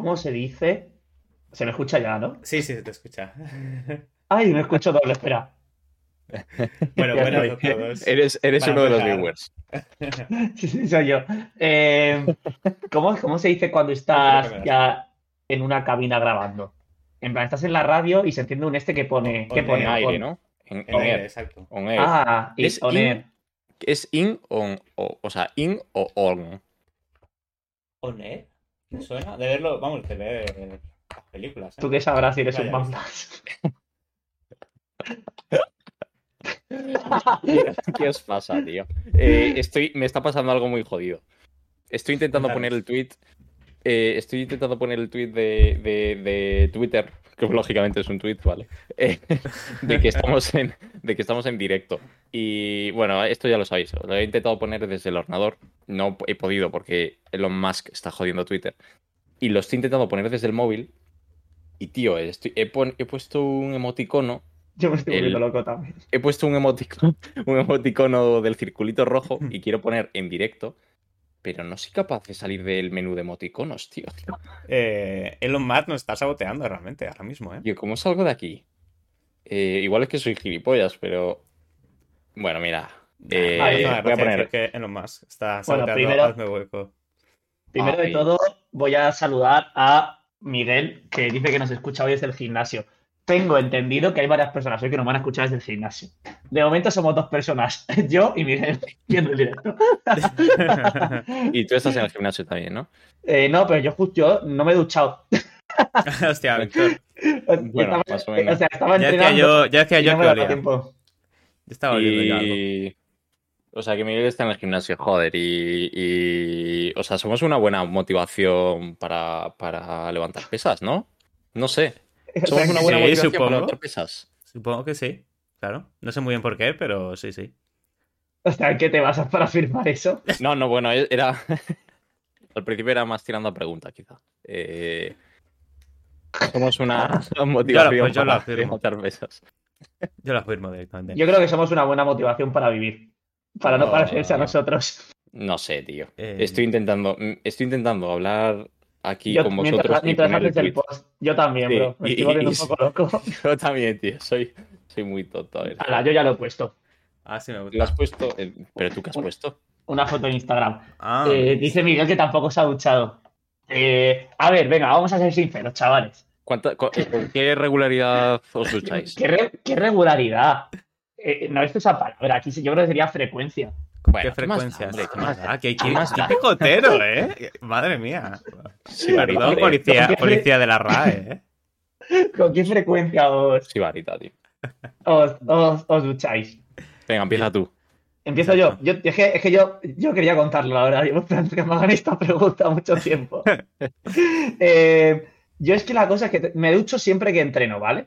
¿Cómo se dice? Se me escucha ya, ¿no? Sí, sí, se te escucha. Ay, me escucho doble, espera. bueno, bueno, estoy. a todos. Eres, eres uno de los viewers. Sí, sí, soy yo. Eh, ¿cómo, cómo se dice cuando estás ya en una cabina grabando? En plan, estás en la radio y se enciende un este que pone. ¿Qué On pone? Aire, On- ¿no? En, On air. air, exacto. On air. Ah, y Es on in- air. ¿Es in on, o, o sea, in o on? ¿On air? ¿Me suena? De verlo, vamos, de ver las películas. ¿eh? Tú que sabrás si eres un bambas. ¿Qué os pasa, tío? Eh, estoy, me está pasando algo muy jodido. Estoy intentando poner el tweet. Eh, estoy intentando poner el tweet de, de- de Twitter, que lógicamente es un tweet, ¿vale? Eh, de, que estamos en, de que estamos en directo. Y bueno, esto ya lo sabéis. Lo he intentado poner desde el ordenador. No he podido porque Elon Musk está jodiendo Twitter. Y lo estoy intentando poner desde el móvil. Y tío, estoy- he, puesto un emoticono Yo me estoy volviendo loco también. he puesto un emoticono, un emoticono del circulito rojo y quiero poner en directo, pero no soy capaz de salir del menú de emoticonos, tío. Eh, Elon Musk nos está saboteando realmente ahora mismo, ¿eh? Yo, ¿cómo salgo de aquí? Eh, igual es que soy gilipollas, pero. Bueno, mira. eh, Ahí No voy a poner. que Elon Musk está Bueno, saboteando primero- hueco. Primero de todo, voy a saludar a Miguel, que dice que nos escucha hoy desde el gimnasio. Tengo entendido que hay varias personas hoy que nos van a escuchar desde el gimnasio. De momento somos dos personas, yo y Miguel, viendo el directo. Y tú estás en el gimnasio también, ¿no? Eh, no, pero yo justo yo no me he duchado. Hostia, Víctor. Bueno, Estaba- más o menos. O sea, estaba Ya decía entrenando. yo, ya decía yo no que olía. tiempo. Yo estaba algo. Y. O sea, que Miguel está en el gimnasio, joder. Y. y- O sea, somos una buena motivación para, para levantar pesas, ¿no? No sé. Somos una buena sí, motivación supongo. para levantar pesas. Supongo que sí. Claro. No sé muy bien por qué, pero sí, sí. O sea, ¿qué te vas a para afirmar eso? No, no, bueno, e- era. Al principio era más tirando a pregunta, quizá. Eh, Somos una motivación pues yo para afirmo. levantar pesas. Yo lo afirmo directamente. Yo creo que somos una buena motivación para vivir. Para no No. parecerse a nosotros. No sé, tío. Eh, Estoy intentando, mm, estoy intentando hablar aquí Yo, con mientras vosotros y mientras poner el post. Yo también, Sí, bro. Me y- estoy y- volviendo y- un poco loco. Yo también, tío. Soy, soy muy tonto. Ala, yo ya lo he puesto. Ah, sí me Lo has puesto. ¿Pero tú qué has puesto? Una foto en Instagram. Ah, Eh, dice Miguel que tampoco se ha duchado. Eh, a ver, venga, vamos a ser sinceros, chavales. ¿Cuánta- cu- eh, ¿Con qué regularidad os ducháis? ¿Qué, re- qué regularidad? Eh, no, esto es esa palabra. Aquí sí- yo creo que sería frecuencia. ¿Con Bueno, qué ¿qué más da, frecuencias? hombre? ¿Qué más da? Ah, que, ¿Qué que, más picotero, ¿eh? Madre mía. Sí, Perdón, policía, ¿Qué- policía de la RAE, ¿eh? ¿Con qué frecuencia os, Sí, varita, tío. os, os- os ducháis? Venga, empieza tú. Empiezo yo. yo es, que, es que yo, yo quería contarlo ahora. Llevo que me hagan esta pregunta mucho tiempo. Eh, yo es que la cosa es que me ducho siempre que entreno, ¿vale?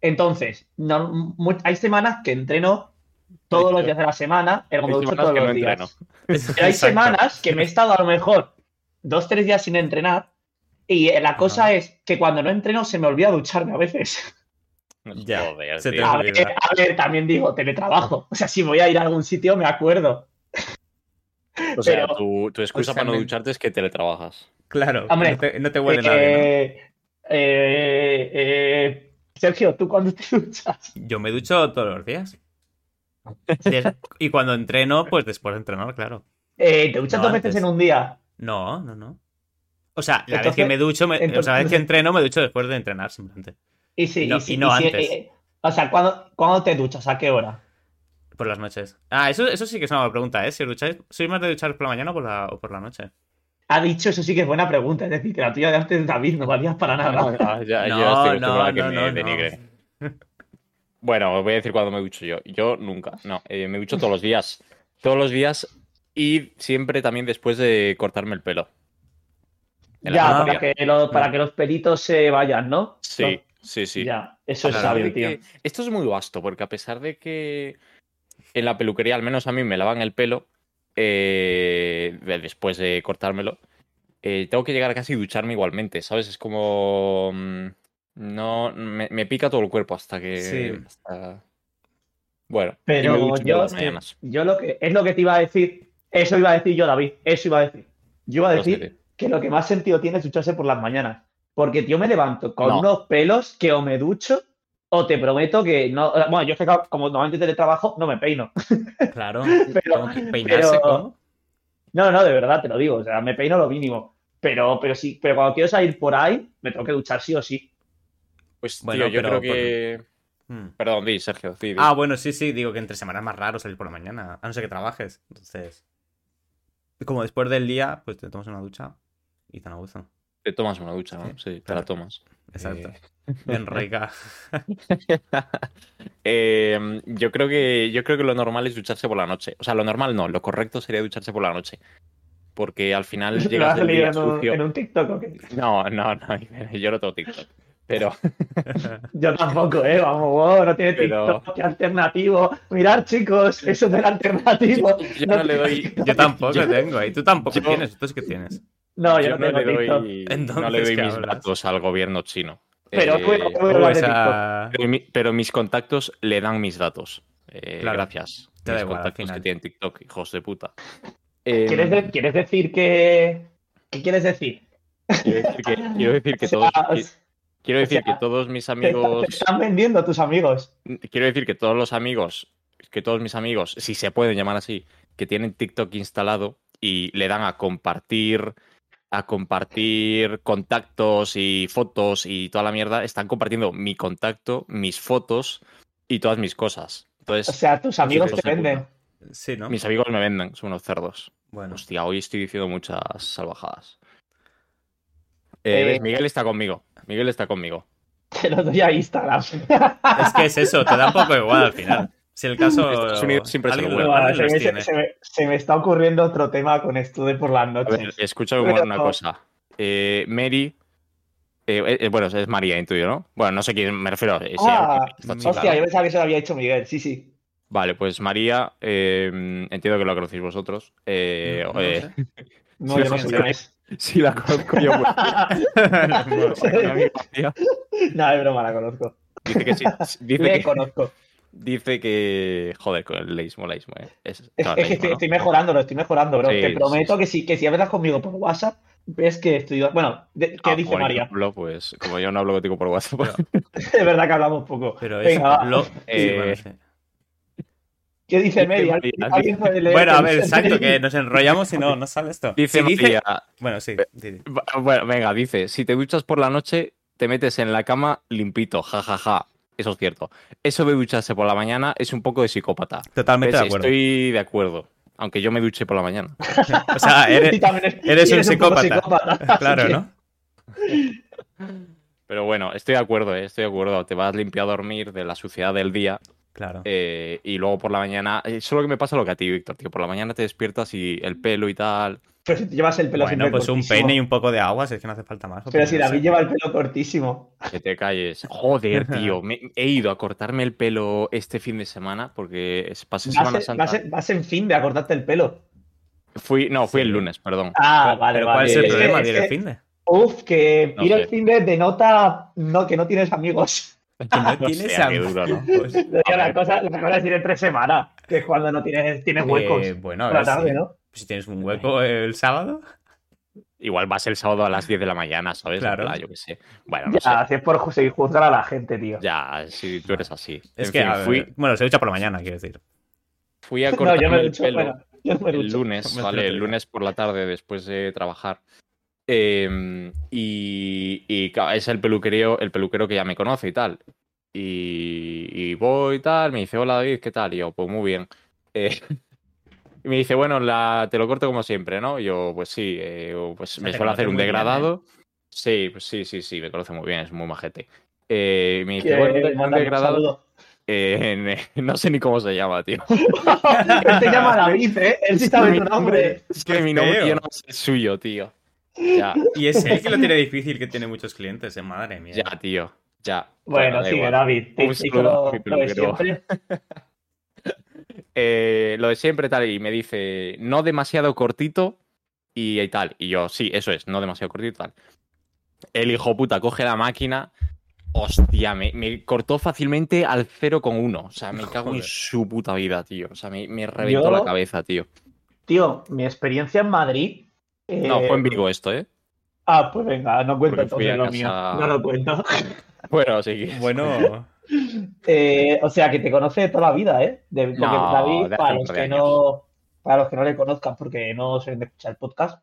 Entonces, no- hay semanas que entreno todos los días de la semana, ducho semanas todos los no días. entreno. Pero hay semanas que me he estado a lo mejor dos, tres días sin entrenar y la cosa es que cuando no entreno se me olvida ducharme a veces. Ya, Joder, se te tío. A ver, a ver, también digo, teletrabajo. O sea, si voy a ir a algún sitio me acuerdo. O sea, pero- tu, tu excusa O sea, para no ducharte es que teletrabajas. Claro, Hombre, no te, no te huele nadie, ¿no? Eh, eh, eh, Sergio, ¿tú cuándo te duchas? Yo me ducho todos los días. Y cuando entreno, pues después de entrenar, claro. Eh, ¿Te duchas No, dos veces antes. en un día? No, no, no. O sea, la vez que me ducho, me- o sea, la vez que entreno, me ducho después de entrenar, simplemente. Y sí, Y no- y sí, y no y sí, antes. eh, o sea, ¿cuándo, ¿cuándo te duchas? ¿A qué hora? Por las noches. Ah, eso, eso sí que es una buena pregunta, ¿eh? Si os ducháis, ¿sois más de duchar por la mañana o por la, o por la noche? Ha dicho, eso sí que es buena pregunta. Es decir, que la tuya de antes, David, no valías para nada. Ah, ya, No, yo estoy no, que no, me no, no. denigre. Bueno, os voy a decir cuándo me ducho yo. Yo nunca, no. eh, me ducho todos los días. Todos los días y siempre también después de cortarme el pelo. En Ya, para que, lo- para que los pelitos se vayan, ¿no? Sí, sí, sí. Ya, eso es sabio, tío. Esto es muy vasto, porque a pesar de que en la peluquería, al menos a mí, me lavan el pelo eh, de- después de cortármelo, eh, tengo que llegar a casi ducharme igualmente, ¿sabes? Es como... No, me, me pica todo el cuerpo hasta que... Sí. hasta- Bueno, Pero yo, yo lo que es lo que te iba a decir, eso iba a decir yo, David, eso iba a decir. Yo iba a No sé, decir que lo que más sentido tiene es ducharse por las mañanas. Porque, tío, me levanto con No. unos pelos que o me ducho o te prometo que no. Bueno, yo es que como normalmente teletrabajo, no me peino. Claro. Pero- ¿Cómo que peinarse? pero- ¿Cómo? No, no, de verdad te lo digo. O sea, me peino lo mínimo. Pero, pero sí, pero cuando quiero salir por ahí, me tengo que duchar sí o sí. Pues, Bueno, tío, yo pero creo que. Hmm. Perdón, di, Sergio. di, di. Ah, bueno, sí, sí, digo que entre semanas es más raro salir por la mañana, a no ser que trabajes. Entonces, como después del día, pues te tomas una ducha y te a gusto. Te tomas una ducha, ¿no? Sí, te claro. la tomas. Exacto. Eh, Bien rica. eh, yo creo que yo creo que lo normal es ducharse por la noche. O sea, lo normal no, lo correcto sería ducharse por la noche. Porque al final ¿Lo llegas del día en un, sucio. en un TikTok o qué? No, no, no, yo no tengo TikTok. Pero Yo tampoco, ¿eh? Vamos, wow, no tiene Pero- TikTok, qué alternativo. Mirad, chicos, es súper alternativo. yo no le doy. Yo tampoco Yo- tengo, y tú tampoco yo- tienes, tú es que tienes. No, yo, yo no no tengo le doy, Entonces, no le doy ¿qué mis hablas? datos al gobierno chino. Pero Eh, bueno, pero, mi- pero mis contactos le dan mis datos. Eh, Claro. Gracias. Te mis contactos que tienen TikTok, hijos de puta. Eh, ¿Quieres, de- quieres decir que. ¿Qué quieres decir? quiero decir que, quiero decir que todos, quiero decir o sea, que todos mis amigos, te están vendiendo tus amigos. quiero decir que todos los amigos, que todos mis amigos, si se pueden llamar así, que tienen TikTok instalado y le dan a compartir, a compartir contactos y fotos y toda la mierda, están compartiendo mi contacto, mis fotos y todas mis cosas. O sea, tus amigos te venden. Sí, ¿no? mis amigos me venden, son unos cerdos. Bueno, Hostia, hoy estoy diciendo muchas salvajadas. Eh, Eh. Miguel está conmigo. Miguel está conmigo. Te lo doy a Instagram. es que es eso, te da un poco igual al final. Si el caso. Estados Unidos siempre se lo alguien se, me, tiene. se me- se me está ocurriendo otro tema con esto de por las A ver, noches. Pero- una cosa. Eh, Mary. eh, eh, bueno, es María, intuyo, ¿no? Bueno, no sé quién me refiero. eh, sí, Ah, está hostia, claro. yo pensaba que se lo había hecho Miguel. Sí, sí. Vale, pues María, eh, entiendo que lo conocéis vosotros. Eh, No, no eh, sé. No, Sí, yo no sí, sé sí. quién es. Sí, la conozco yo. pues, No, es broma, la conozco. Dice que sí. Dice Le que, conozco. dice que. Joder, con el leísmo, leísmo, eh. Es, Es, es que leísmo, estoy, ¿no? estoy mejorándolo, estoy mejorando, bro. Sí, Te prometo sí. que si, que si hablas conmigo por WhatsApp, ves que estoy. Bueno, de- ¿qué Ah, dice María? hablo, pues como yo no hablo contigo por WhatsApp. De verdad que hablamos poco. Pero es. Venga, lo- Eh, bueno, sí. ¿Qué dice dice leer Bueno, a ver, dice exacto, que nos enrollamos y no, no sale esto. Dice Si María. Bueno, sí. Bueno, venga, dice, si te duchas por la noche, te metes en la cama limpito, jajaja. Eso es cierto. Eso de ducharse por la mañana es un poco de psicópata. Totalmente ¿Ves? de acuerdo. Estoy de acuerdo. Aunque yo me duche por la mañana. O sea, eres, eres un psicópata. claro, ¿no? Pero bueno, estoy de acuerdo, ¿eh? estoy de acuerdo. Te vas limpio a dormir de la suciedad del día Claro. eh, y luego por la mañana. eh, Eso es lo que me pasa lo que a ti, Víctor, tío. Por la mañana te despiertas y el pelo y tal. Pero si te llevas el pelo Bueno, siempre pues un pene y un poco de agua, si es que no hace falta más. Pero si. David lleva el pelo cortísimo. Que te calles. Joder, tío. me- he ido a cortarme el pelo este fin de semana porque es- pasé Semana Vas, en- Santa. vas en- vas en fin de acortarte el pelo. Fui, no, fui Sí. el lunes, perdón. Ah, vale, pero vale. ¿cuál es el problema de ir fin de? Uf, que No ir sé. al fin de denota no, que no tienes amigos. Que no tienes sea, duro, ¿no? Pues, La cosa, la cosa es ir entre semana, que es cuando no tienes, tienes huecos. eh, bueno, a por la ver, tarde, si, ¿no? si tienes un hueco el sábado. Igual vas el sábado a las 10 de la mañana, ¿sabes? Claro. Plan, yo qué sé. Bueno, no Ya, sé. si es por seguir juzgar a la gente, tío. Ya, si tú eres así. Es En que, fin, ver, fui, bueno, se ducha por la mañana, quiero decir. fui a No, cortarme yo me el ducho, pelo bueno, yo no me el ducho. lunes, ¿vale? El lunes por la tarde después de trabajar. Eh, y, y claro, es el peluquerío, el peluquero que ya me conoce y tal. Y, y voy y tal, me dice, hola David, ¿qué tal? Y yo, pues muy bien. Eh, y me dice, bueno, la, te lo corto como siempre, ¿no? Y yo, pues sí, eh, pues me suele hacer un bien, ¿eh? degradado. Sí, pues sí, sí, sí, me conoce muy bien, es muy majete. Eh, y me dice, bueno, un degradado. eh, no sé ni cómo se llama, tío. Él te llama David, ¿eh? Él sí sabe mi tu nombre. Es que mi nombre yo no sé el suyo, tío. Ya, Y es él que lo tiene difícil, que tiene muchos clientes, eh, madre mía. ya, tío. Ya. Bueno, da sigue. David. Lo, de siempre. Eh, lo de siempre tal, y me dice, no demasiado cortito y, y tal. Y yo, sí, eso es, no demasiado cortito tal. El hijo puta coge la máquina. Hostia, me, me cortó fácilmente al 0,1. O sea, me cago en su puta vida, tío. O sea, me, me reventó Yo- la cabeza, tío. Tío, mi experiencia en Madrid No, Eh, fue en Vigo esto, ¿eh? Ah, pues venga, no fui entonces lo casa- mío. No lo cuento. Bueno, sí. Bueno, Eh, o sea, que te conoce de toda la vida, ¿eh? De, No, David, para los, que no, para los que no le conozcan, porque no suelen escuchar el podcast,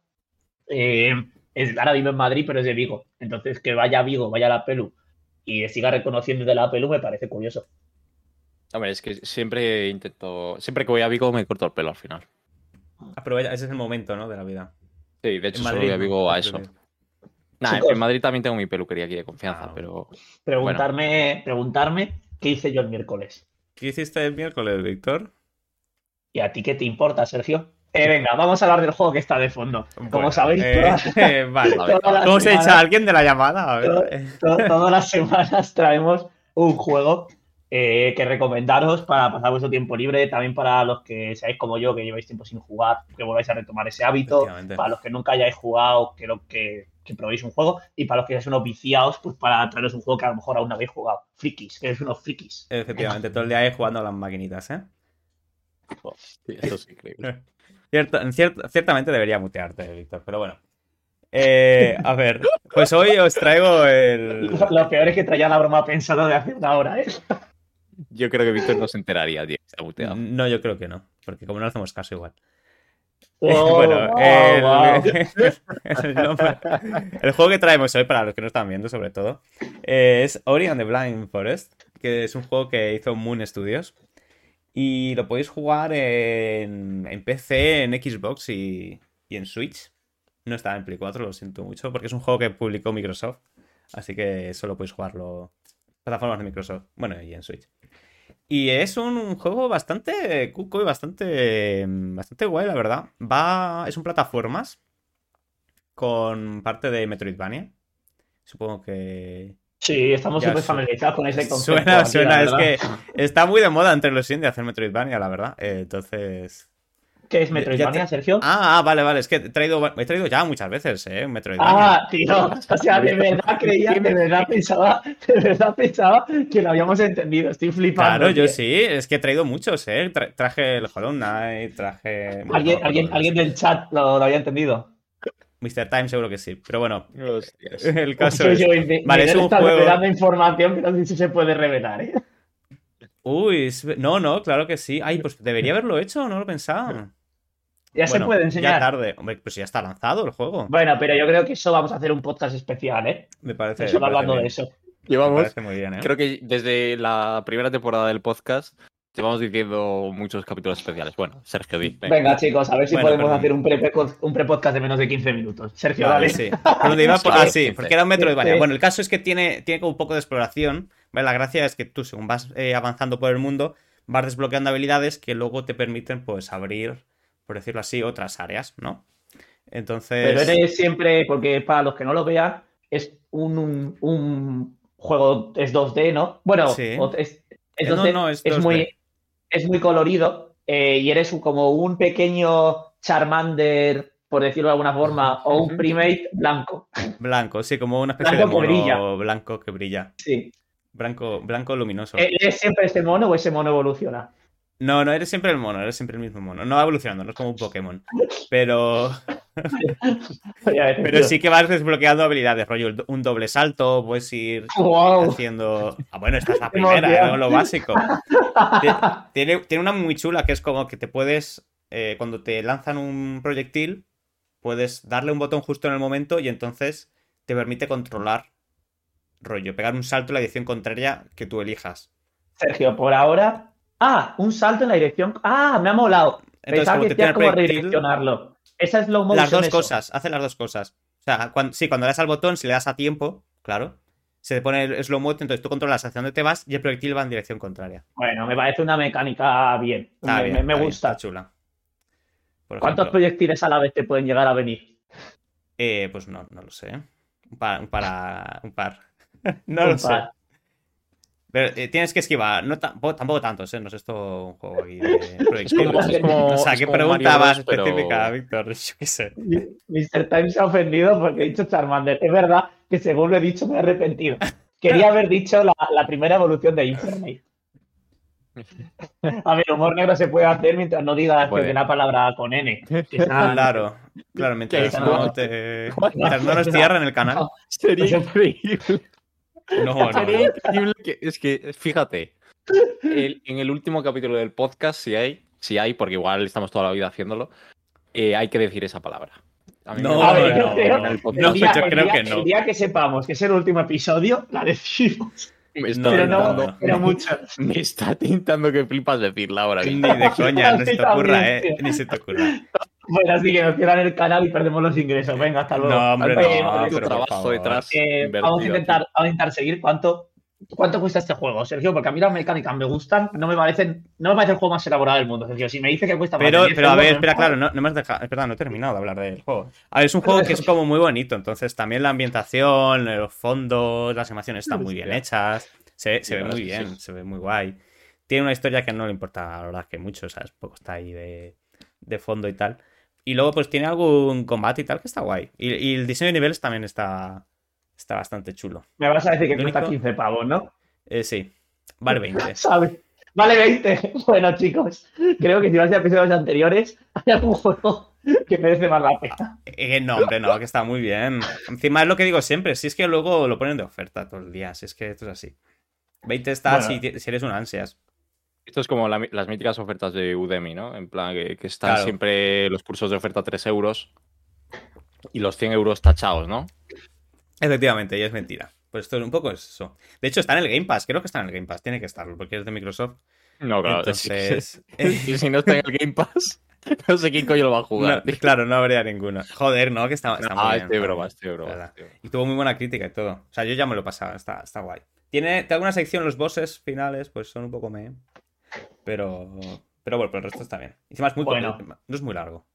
eh, es, ahora vive en Madrid, pero es de Vigo. Entonces, que vaya a Vigo, vaya a la Pelu y siga reconociendo de la Pelu me parece curioso. Hombre, es que siempre intento. Siempre que voy a Vigo me corto el pelo al final. aprovecha, ese es el momento, ¿no? De la vida. Sí, de hecho, En solo Madrid, voy a ¿no? Vigo a eso. digo. Nah, Chicos. en Madrid también tengo mi peluquería aquí de confianza, Ah, pero. Preguntarme, preguntarme qué hice yo el miércoles. ¿Qué hiciste el miércoles, Víctor? ¿Y a ti qué te importa, Sergio? Eh, venga, vamos a hablar del juego que está de fondo. Como Bueno, sabéis, eh, todas, eh, vale. A ver, todas las ¿Cómo se echa a alguien de la llamada? A ver. to- todas las semanas traemos un juego eh, que recomendaros para pasar vuestro tiempo libre, también para los que seáis como yo, que lleváis tiempo sin jugar, que volváis a retomar ese hábito, para los que nunca hayáis jugado, que, lo- que, que probéis un juego, y para los que seáis unos viciados, pues para traeros un juego que a lo mejor aún no habéis jugado. Frikis, que es unos frikis. Efectivamente, todo el día ahí jugando a las maquinitas, ¿eh? Sí, eso es increíble. Cierto, en ciert- ciertamente debería mutearte, Víctor, pero bueno. Eh, a ver, pues hoy os traigo el. Lo peor es que traía la broma pensada de hace una hora, ¿eh? Yo creo que Víctor no se enteraría, tío. que Se ha muteado. No, yo creo que no, porque como no hacemos caso igual. Bueno, wow, el, wow. el nombre- el juego que traemos hoy, para los que no están viendo sobre todo, eh, es Ori and the Blind Forest, que es un juego que hizo Moon Studios. Y lo podéis jugar en, en PC, en Xbox y, y en Switch. No está en Play 4, lo siento mucho, porque es un juego que publicó Microsoft. Así que solo podéis jugarlo en plataformas de Microsoft. Bueno, y en Switch. Y es un juego bastante cuco y bastante, bastante guay, la verdad. Va, es un plataformas con parte de Metroidvania. Supongo que Sí, estamos súper familiarizados con ese concepto. suena, suena. Es que está muy de moda entre los indies hacer Metroidvania, la verdad. Eh, entonces. ¿Qué es Metroidvania, te- Sergio? Ah, ah, vale, vale. Es que he traído, he traído ya muchas veces, ¿eh? Metroidvania. Ah, tío, o sea, de verdad creía, de verdad pensaba, de verdad pensaba que lo habíamos entendido. Estoy flipando. Claro, yo sí, es que he traído muchos, ¿eh? Tra- traje el Hollow Knight, traje. ¿Alguien, no, alguien, alguien del chat lo, lo había entendido. Mr. Time seguro que sí, pero bueno, Hostias. el caso Yo- es. yo Vale, es Miguel un juego- revelando información que no sé si se puede revelar, ¿eh? Uy, es- no, no, claro que sí. Ay, pues debería haberlo hecho, no lo pensaba. Ya se puede Ya enseñar. tarde. Hombre, pues ya está lanzado el juego. Bueno, pero yo creo que eso vamos a hacer un podcast especial, ¿eh? Me parece. Solo me parece hablando de bien, eso. Me Llevamos, parece muy bien, ¿eh? creo que desde la primera temporada del podcast, llevamos diciendo muchos capítulos especiales. Bueno, Sergio, di. venga. Venga, chicos, a ver si Bueno, podemos perdón. hacer un pre- un pre-podcast de menos de 15 minutos. Sergio, Vale, dale. sí. Iba, por- ah, sí, Sí. porque era un Metroidvania. Sí. Bueno, el caso es que tiene, tiene como un poco de exploración. ¿vale? La gracia es que tú, según vas eh, avanzando por el mundo, vas desbloqueando habilidades que luego te permiten, pues, abrir, por decirlo así, otras áreas, ¿no? Entonces. Pero eres siempre, porque para los que no lo vean, es un, un, un juego, es 2D, ¿no? Bueno, Sí. es, es Eh, no, 2D, no, es es 2D. muy, es muy colorido eh, y eres como un pequeño Charmander, por decirlo de alguna forma, o un primate blanco. Blanco, sí, como una especie Blanco de que mono brilla. blanco que brilla. Sí. Blanco, blanco luminoso. Eh, ¿Es siempre ese mono o ese mono evoluciona? No, no eres siempre el mono, eres siempre el mismo mono. No va evolucionando, no es como un Pokémon. Pero, pero sí que vas desbloqueando habilidades, rollo, un doble salto, puedes ir Wow. haciendo. Ah, bueno, esta es la primera, emoción. ¿no? lo básico. Tie- Tiene, tiene una muy chula que es como que te puedes. eh, cuando te lanzan un proyectil, puedes darle un botón justo en el momento y entonces te permite controlar. Rollo, pegar un salto en la dirección contraria que tú elijas. Sergio, por ahora. Ah, un salto en la dirección. Ah, me ha molado. Entonces, Pensaba como que te proyectil, redireccionarlo. Esa es slow motion. las dos eso. cosas, hace las dos cosas. O sea, cuando, sí, cuando le das al botón, si le das a tiempo, claro, se te pone el slow motion, entonces tú controlas hacia dónde te vas y el proyectil va en dirección contraria. Bueno, me parece una mecánica bien. Está me bien, me- me está bien, gusta. está chula. Por ¿Cuántos ejemplo, proyectiles a la vez te pueden llegar a venir? eh, pues no, no lo sé. Un par. Un, para- un par. no Un lo sé. Pero eh, tienes que esquivar. No tampoco, tampoco tantos, ¿eh? No es esto un juego aquí de proyectiles. es como- o sea, es ¿qué pregunta Mario más pero- específica, Víctor? Yo qué sé. Mr. Time se ha ofendido porque he dicho Charmander. Es verdad que según lo he dicho me he arrepentido. Quería haber dicho la, la primera evolución de Infernape. A ver, humor negro se puede hacer mientras no digas que la palabra con N. Claro. Claro, mientras no, te... mientras no nos cierran el canal. Sería increíble. No, no, Sería no. increíble que. Es que, fíjate, el- en el último capítulo del podcast, si hay, si hay, porque igual estamos toda la vida haciéndolo, eh, hay que decir esa palabra. A mí No, gusta A ver, no, creo- no, el día, yo creo día- que no. El día que sepamos que es el último episodio, la decimos. Me está Pero no, tentando- pero mucho. Me está tintando que flipas decirla ahora Ni de coña, ni se te ocurra, eh. Ni se te ocurra. Bueno, así que nos cierran el canal y perdemos los ingresos. Venga, hasta luego. No, hombre, no, vale, pero trabajo detrás. Eh, vamos, a intentar, vamos a intentar seguir. ¿Cuánto, ¿Cuánto cuesta este juego, Sergio? Porque a mí las mecánicas me gustan. No me parecen, no me parece el juego más elaborado del mundo, Sergio. Si me dice que cuesta más de Pero, 10 pero a ver, espera, claro, no, no me has dejado. Espera, no he terminado de hablar del juego. A ver, es un juego que es como muy bonito, entonces también la ambientación, los fondos, las animaciones están muy bien hechas. Se, se ve muy es bien, se ve muy guay. Tiene una historia que no le importa, la verdad, que mucho, ¿sabes? Poco está ahí de, de fondo y tal. Y luego, pues tiene algún combate y tal que está guay. Y, y el diseño de niveles también está, está bastante chulo. Me vas a decir que cuesta único- 15 pavos, ¿no? Eh, sí, vale 20. ¿Sabes? Vale 20. Bueno, chicos, creo que si vais a episodios anteriores, hay algún juego que merece más la pena. Eh, no, hombre, no, que está muy bien. Encima es lo que digo siempre, si es que luego lo ponen de oferta todo el día, si es que esto es así. 20 está Bueno. si, ti- si eres un ansias. Esto es como la- las míticas ofertas de Udemy, ¿no? En plan, que, que están Claro. siempre los cursos de oferta a 3 euros y los 100 euros tachados, ¿no? Efectivamente, y es mentira. Pues esto es un poco eso. De hecho, está en el Game Pass, creo que está en el Game Pass, tiene que estarlo, porque es de Microsoft. No, claro. Entonces, Y si no está en el Game Pass, no sé quién coño lo va a jugar. no, claro, no habría ninguno. Joder, no, que está, está muy ah, bien. este está broma, este broma. broma. Y tuvo muy buena crítica y todo. O sea, yo ya me lo he pasado, está, está guay. Tiene, tiene alguna sección, los bosses finales, pues son un poco me. Pero. Pero bueno, pero el resto está bien. Encima es muy Bueno. corto, no es muy largo.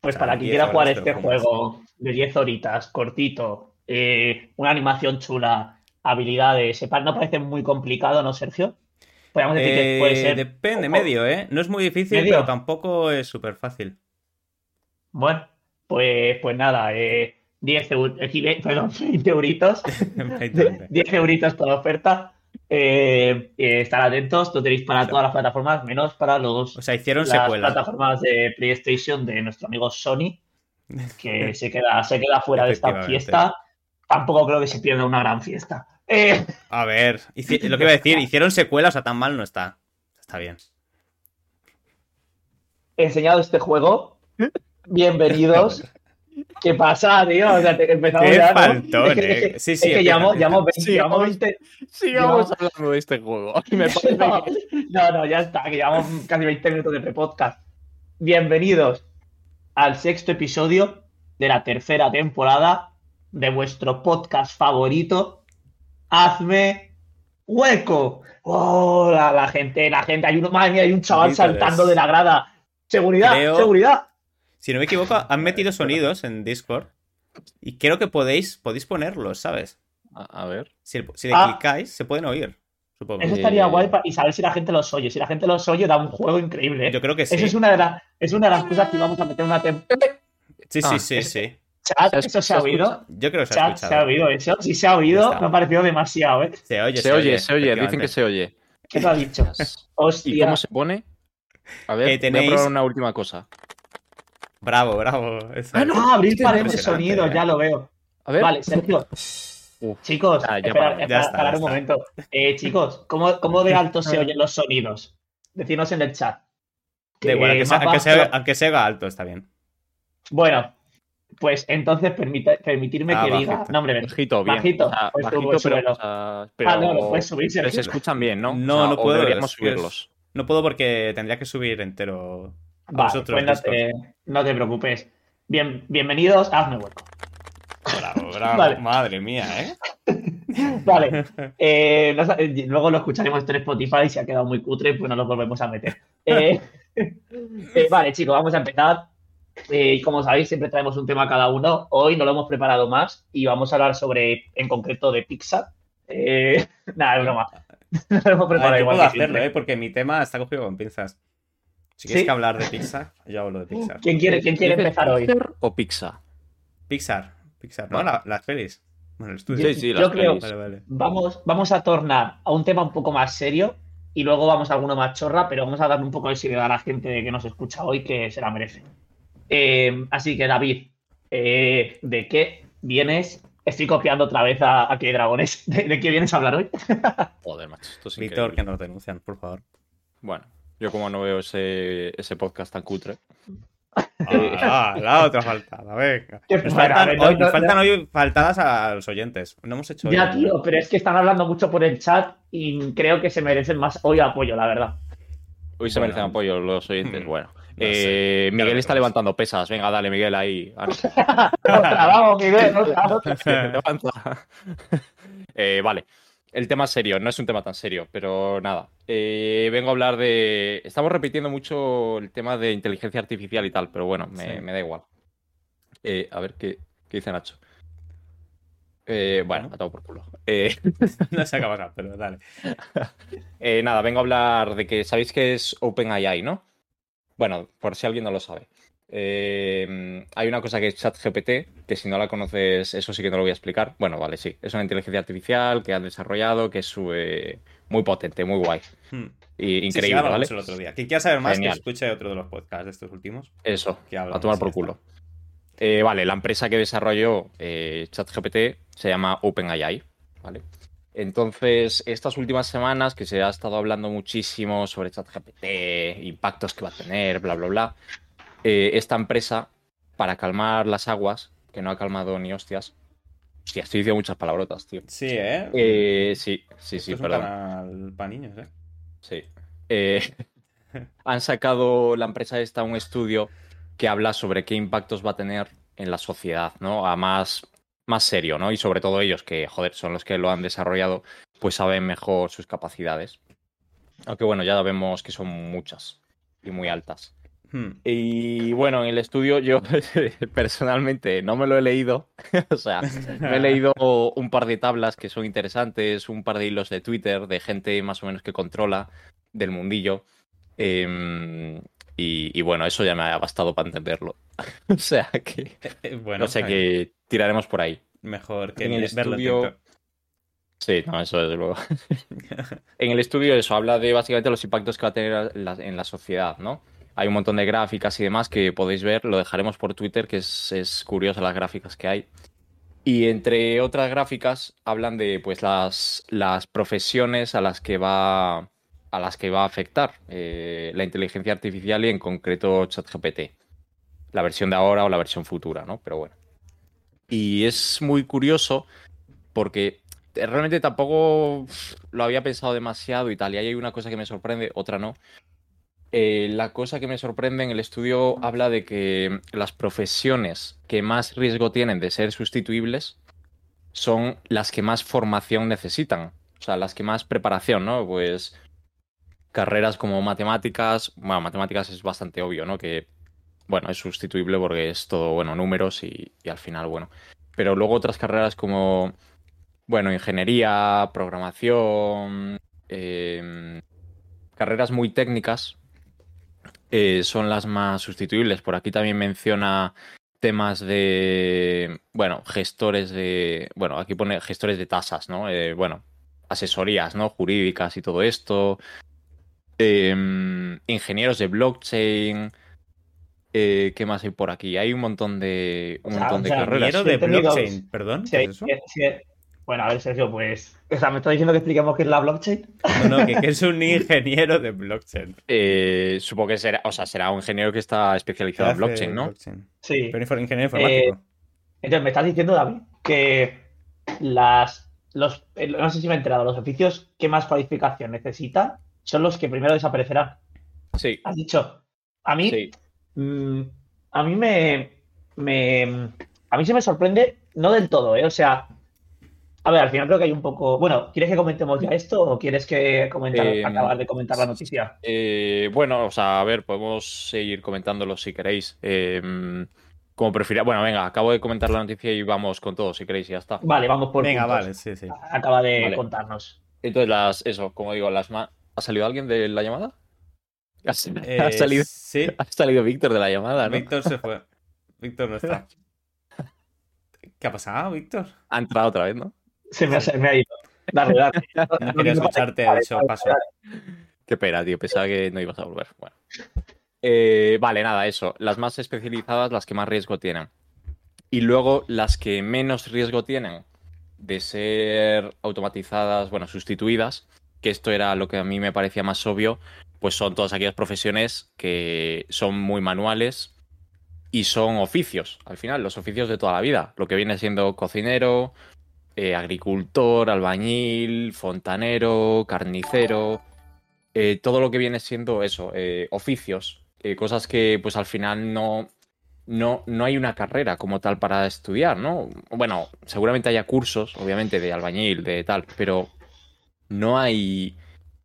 Pues O sea, para quien 10 quiera jugar este juego de 10 horitas, cortito, eh, una animación chula, habilidades, no parece muy complicado, ¿no, Sergio? Podríamos decir que puede Eh, ser. depende, medio, ¿eh? No es muy difícil, ¿Medio? pero tampoco es súper fácil. Bueno, pues, pues nada, eh, 10 euros, perdón, 20 euritos, 20, de- 20. 10 euritos por oferta. Eh, eh, estar atentos, lo tenéis para Claro. todas las plataformas, menos para los O sea, hicieron las secuela. plataformas de PlayStation de nuestro amigo Sony, que se queda, se queda fuera de esta fiesta. Tampoco creo que se pierda una gran fiesta. Eh, A ver, lo que iba a decir, hicieron secuela, o sea, tan mal no está. Está bien. he enseñado este juego. Bienvenidos. ¿Qué pasa, tío? O sea, te- empezamos Qué ya, ¿no? faltón, Es que- es eh. que- Sí, es sí, que llevamos, llevamos 20, Sí, llevamos vamos. 20 Sigamos No. hablando de este juego. Me No, que- no, no, ya está, que llevamos casi 20 minutos de pre-podcast. Bienvenidos al sexto episodio de la tercera temporada de vuestro podcast favorito. Hazme hueco. Oh, la, gente, la gente, hay uno, madre mía, hay un chaval saltando de la grada. Seguridad, Creo- seguridad. Si no me equivoco, han metido sonidos en Discord. Y creo que podéis, podéis ponerlos, ¿sabes? A, a ver. Si, si le Ah. clicáis, se pueden oír. Supongo. Eso estaría Eh, guay y saber si la gente los oye. Si la gente los oye, da un juego increíble. ¿eh? Yo creo que sí. Eso es una, de las, es una de las cosas que vamos a meter en una temporada. Sí, sí, Ah, sí, es- sí. Chat, Se ha- ¿eso se se ha ha oído? Yo creo que se ha Chat, escuchado. ¿se ha oído eso? Si se ha oído, me ha parecido demasiado, ¿eh? Se oye, Se oye, se oye. Dicen que se oye. ¿Qué te ha dicho? ¿Y Hostia. cómo se pone? A ver, Que voy a probar una última cosa. Bravo, bravo. Eso es. Ah, abrir Esto es pared de sonido, eh. ya lo veo. A ver. Vale, Sergio. Uf. Chicos, ya espera, ya está, parar ya un está. momento. Eh, chicos, ¿cómo, ¿cómo de alto se oyen los sonidos? Decidnos en el chat. Da igual, Eh, aunque, sea, aunque, sea, aunque se haga alto, está bien. Bueno, pues entonces permita- permitirme Ah, que diga. bajito. No, hombre, ven. Bajito, bien. Bajito, sea, pues bajito, pero, sea, pero- Ah, no, lo puedes subir, pero se Sergio. escuchan bien, ¿no? No, O sea, no puedo, Deberíamos subirlos. No puedo porque tendría que subir entero. Vale, vosotros, pues no te, no te preocupes. Bien, bienvenidos a Hazme Hueco. Bravo, bravo. Vale. Madre mía, ¿eh? Vale. eh, no eh, luego lo escucharemos en Spotify y si ha quedado muy cutre, pues nos lo volvemos a meter. Eh, vale, chicos, vamos a empezar. Y como sabéis, siempre traemos un tema cada uno. Hoy no lo hemos preparado más y vamos a hablar sobre, en concreto, de Pixar. Nada, es broma. No lo hemos preparado ver, yo igual puedo hacerlo. ¿eh? Porque mi tema está cogido con pinzas. Si quieres ¿Sí? que hablar de Pixar, yo hablo de Pixar. ¿Quién quiere, quién quiere ¿Dices empezar hoy? Pixar o Pixar? Pixar, Pixar, ¿no? Vale. La- las pelis. Bueno, el estudio. Sí, sí, Yo las creo-. Vale, vale. Vamos, vamos a tornar a un tema un poco más serio y luego vamos a alguno más chorra, pero vamos a darle un poco de seriedad a la gente que nos escucha hoy que se la merece. Eh, así que, David, eh, ¿de qué vienes? Estoy copiando otra vez a, a Dragones. ¿De, ¿De, qué vienes a hablar hoy? Joder, macho. Esto es Víctor, que nos denuncian, por favor. Bueno, yo como no veo ese, ese podcast tan cutre. Ah, la otra faltada, venga. Nos faltan, hoy, nos faltan hoy faltadas a los oyentes. No hemos hecho. Ya, tío, pero es que están hablando mucho por el chat y creo que se merecen más hoy apoyo, la verdad. Hoy se bueno, merecen apoyo los oyentes. Bueno, no eh, Miguel está levantando pesas. Venga, dale, Miguel, ahí. vamos, Miguel, levanta. eh, vale. El tema serio, no es un tema tan serio, pero nada. Eh, vengo a hablar de. Estamos repitiendo mucho el tema de inteligencia artificial y tal, pero bueno, me, sí. me da igual. Eh, a ver qué, qué dice Nacho. Eh, bueno, ha por culo. Eh... no se acaba nada, pero dale. eh, nada, vengo a hablar de que sabéis que es OpenAI, ¿no? Bueno, por si alguien no lo sabe. Eh, hay una cosa que es ChatGPT, que si no la conoces, eso sí que no lo voy a explicar. Bueno, vale, sí. Es una inteligencia artificial que han desarrollado, que es eh, muy potente, muy guay. Hmm. Y increíble, sí, ¿vale? El otro día. Quien quiera saber más, Genial. que escuche otro de los podcasts de estos últimos. Eso, a tomar por culo. Eh, vale, la empresa que desarrolló eh, ChatGPT se llama OpenAI, ¿vale? Entonces, estas últimas semanas que se ha estado hablando muchísimo sobre ChatGPT, impactos que va a tener, bla, bla, bla, eh, esta empresa, para calmar las aguas, que no ha calmado ni hostias. Hostia, estoy diciendo muchas palabrotas, tío. Sí, ¿eh? eh sí, sí, sí, perdón. para niños, ¿eh? Sí. Eh, han sacado la empresa esta un estudio que habla sobre qué impactos va a tener en la sociedad, ¿no? A más, más serio, ¿no? Y sobre todo ellos, que, joder, son los que lo han desarrollado, pues saben mejor sus capacidades. Aunque bueno, ya vemos que son muchas y muy altas. Hmm. Y bueno, en el estudio yo personalmente no me lo he leído. o sea, me he leído un par de tablas que son interesantes, un par de hilos de Twitter de gente más o menos que controla del mundillo. Eh, y, y, bueno, eso ya me ha bastado para entenderlo. o sea que. bueno, o sea que tiraremos por ahí. Mejor que en el verlo estudio. Sí, no, eso desde luego. en el estudio, eso habla de básicamente los impactos que va a tener la, en la sociedad, ¿no? Hay un montón de gráficas y demás que podéis ver, lo dejaremos por Twitter, que es, es las gráficas que hay. Y entre otras gráficas hablan de pues las, las profesiones a las que va a las que va a afectar eh, la inteligencia artificial y en concreto ChatGPT. La versión de ahora o la versión futura, ¿no? Pero bueno. Y es muy curioso porque realmente tampoco lo había pensado demasiado y tal. Y hay una cosa que me sorprende, otra no. Eh, la cosa que me sorprende en el estudio habla de que las profesiones que más riesgo tienen de ser sustituibles son las que más formación necesitan. O sea, las que más preparación, ¿no? Pues carreras como matemáticas, bueno, matemáticas es bastante obvio, ¿no? Que, bueno, es sustituible porque es todo, bueno, números y, y al final, bueno. Pero luego otras carreras como, bueno, ingeniería, programación, eh, carreras muy técnicas, eh, son las más sustituibles. Por aquí también menciona temas de, bueno, gestores de, bueno, aquí pone gestores de tasas, ¿no? Eh, bueno, asesorías, ¿no? Jurídicas y todo esto. Eh, ingenieros de blockchain. Eh, ¿Qué más hay por aquí? Hay un montón de, un O sea, montón de o sea, carreras. Ingeniero de blockchain, perdón. Sí, ¿qué es eso? sí, sí. Bueno, a ver, Sergio, pues. O sea, ¿me estás diciendo que expliquemos qué es la blockchain? No, no, que, que es un ingeniero de blockchain. Eh, supongo que será, o sea, será un ingeniero que está especializado en blockchain, ¿no? blockchain. Sí. Pero ingeniero informático. Entonces, me estás diciendo, David, que las. Los, eh, no sé si me he enterado, los oficios que más cualificación necesitan son los que primero desaparecerán. Sí, Has dicho. A mí, sí. mm, a mí me, me. A mí se me sorprende, no del todo, ¿eh? O sea. A ver, al final creo que hay un poco. Bueno, ¿quieres que comentemos ya esto o quieres que comentar, Eh, acabar de comentar la noticia? Eh, bueno, o sea, a ver, podemos seguir comentándolo si queréis. Eh, como prefiráis. Bueno, venga, acabo de comentar la noticia y vamos con todo, si queréis, y ya está. Vale, vamos por Venga, puntos. vale, sí, sí. Acaba de Vale. contarnos. Entonces, las, eso, como digo, las más. ¿Ha salido alguien de la llamada? Ha, Eh, ha salido, Sí, ha salido Víctor de la llamada, ¿no? Víctor se fue. Víctor no está. ¿Qué ha pasado, Víctor? Ha entrado otra vez, ¿no? Se me ha, se me ha ido. Dale, dale. No quería escucharte, ha dicho paso. Qué pena, tío. Pensaba que no ibas a volver. Bueno. Eh, vale, nada, eso. Las más especializadas, las que más riesgo tienen. Y luego las que menos riesgo tienen de ser automatizadas, bueno, sustituidas, que esto era lo que a mí me parecía más obvio, pues son todas aquellas profesiones que son muy manuales y son oficios, al final, los oficios de toda la vida, lo que viene siendo cocinero, eh, agricultor, albañil, fontanero, carnicero, eh, todo lo que viene siendo eso, eh, oficios, cosas que pues al final no, no, no hay una carrera como tal para estudiar, ¿no? Bueno, seguramente haya cursos, obviamente, de albañil, de tal, pero no hay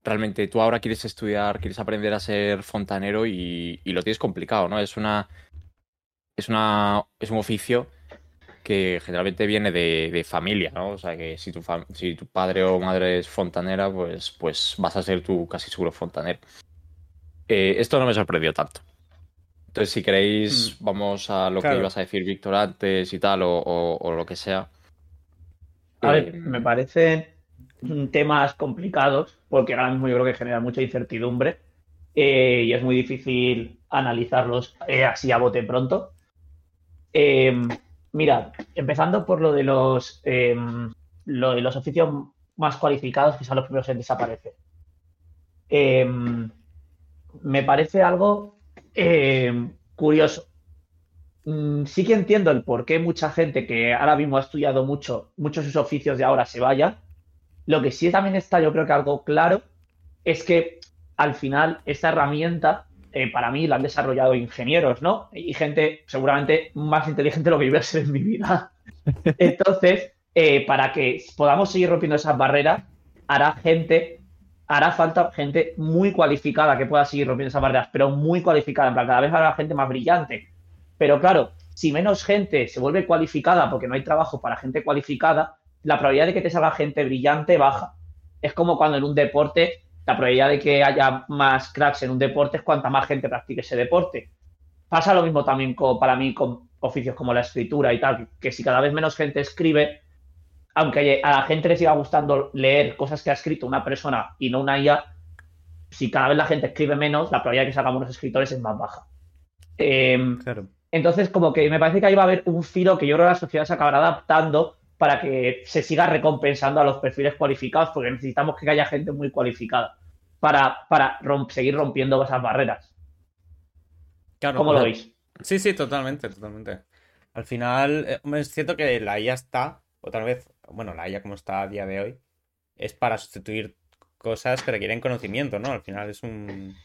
realmente tú ahora quieres estudiar, quieres aprender a ser fontanero y, lo tienes complicado, ¿no? Es una. Es una. Es un oficio que generalmente viene de, familia, ¿no? O sea que si tu, si tu padre o madre es fontanera, pues, pues vas a ser tú casi seguro fontanero. Eh, esto no me sorprendió tanto. Entonces, si queréis, mm. vamos a lo que ibas a decir, Víctor, antes y tal, o, lo que sea. A ver, eh, me parece temas complicados, porque ahora mismo yo creo que genera mucha incertidumbre eh, y es muy difícil analizarlos así a bote pronto. Mira, empezando por lo de los em, lo de los oficios más cualificados, que son los primeros en desaparecer. Em, me parece algo curioso. Mm, sí que entiendo el por qué mucha gente que ahora mismo ha estudiado mucho, muchos sus oficios de ahora se vaya, lo que sí también está, yo creo que algo claro, es que al final esta herramienta, eh, para mí, la han desarrollado ingenieros, ¿no? Y gente seguramente más inteligente de lo que yo voy a ser en mi vida. Entonces, eh, para que podamos seguir rompiendo esas barreras, hará gente, hará falta gente muy cualificada que pueda seguir rompiendo esas barreras, pero muy cualificada, en plan, cada vez habrá gente más brillante. Pero claro, si menos gente se vuelve cualificada porque no hay trabajo para gente cualificada, la probabilidad de que te salga gente brillante baja. Es como cuando en un deporte, la probabilidad de que haya más cracks en un deporte es cuanta más gente practique ese deporte. Pasa lo mismo también para mí con oficios como la escritura y tal, que si cada vez menos gente escribe, aunque a la gente le siga gustando leer cosas que ha escrito una persona y no una IA, si cada vez la gente escribe menos, la probabilidad de que salgan unos escritores es más baja. Em, entonces, como que me parece que ahí va a haber un filo que yo creo que la sociedad se acabará adaptando para que se siga recompensando a los perfiles cualificados, porque necesitamos que haya gente muy cualificada para, para seguir rompiendo esas barreras. ¿Cómo lo veis? Sí, sí, totalmente, totalmente. Al final, eh, es cierto que la IA está, o tal vez, bueno, la IA como está a día de hoy, es para sustituir cosas que requieren conocimiento, ¿no? Al final es un,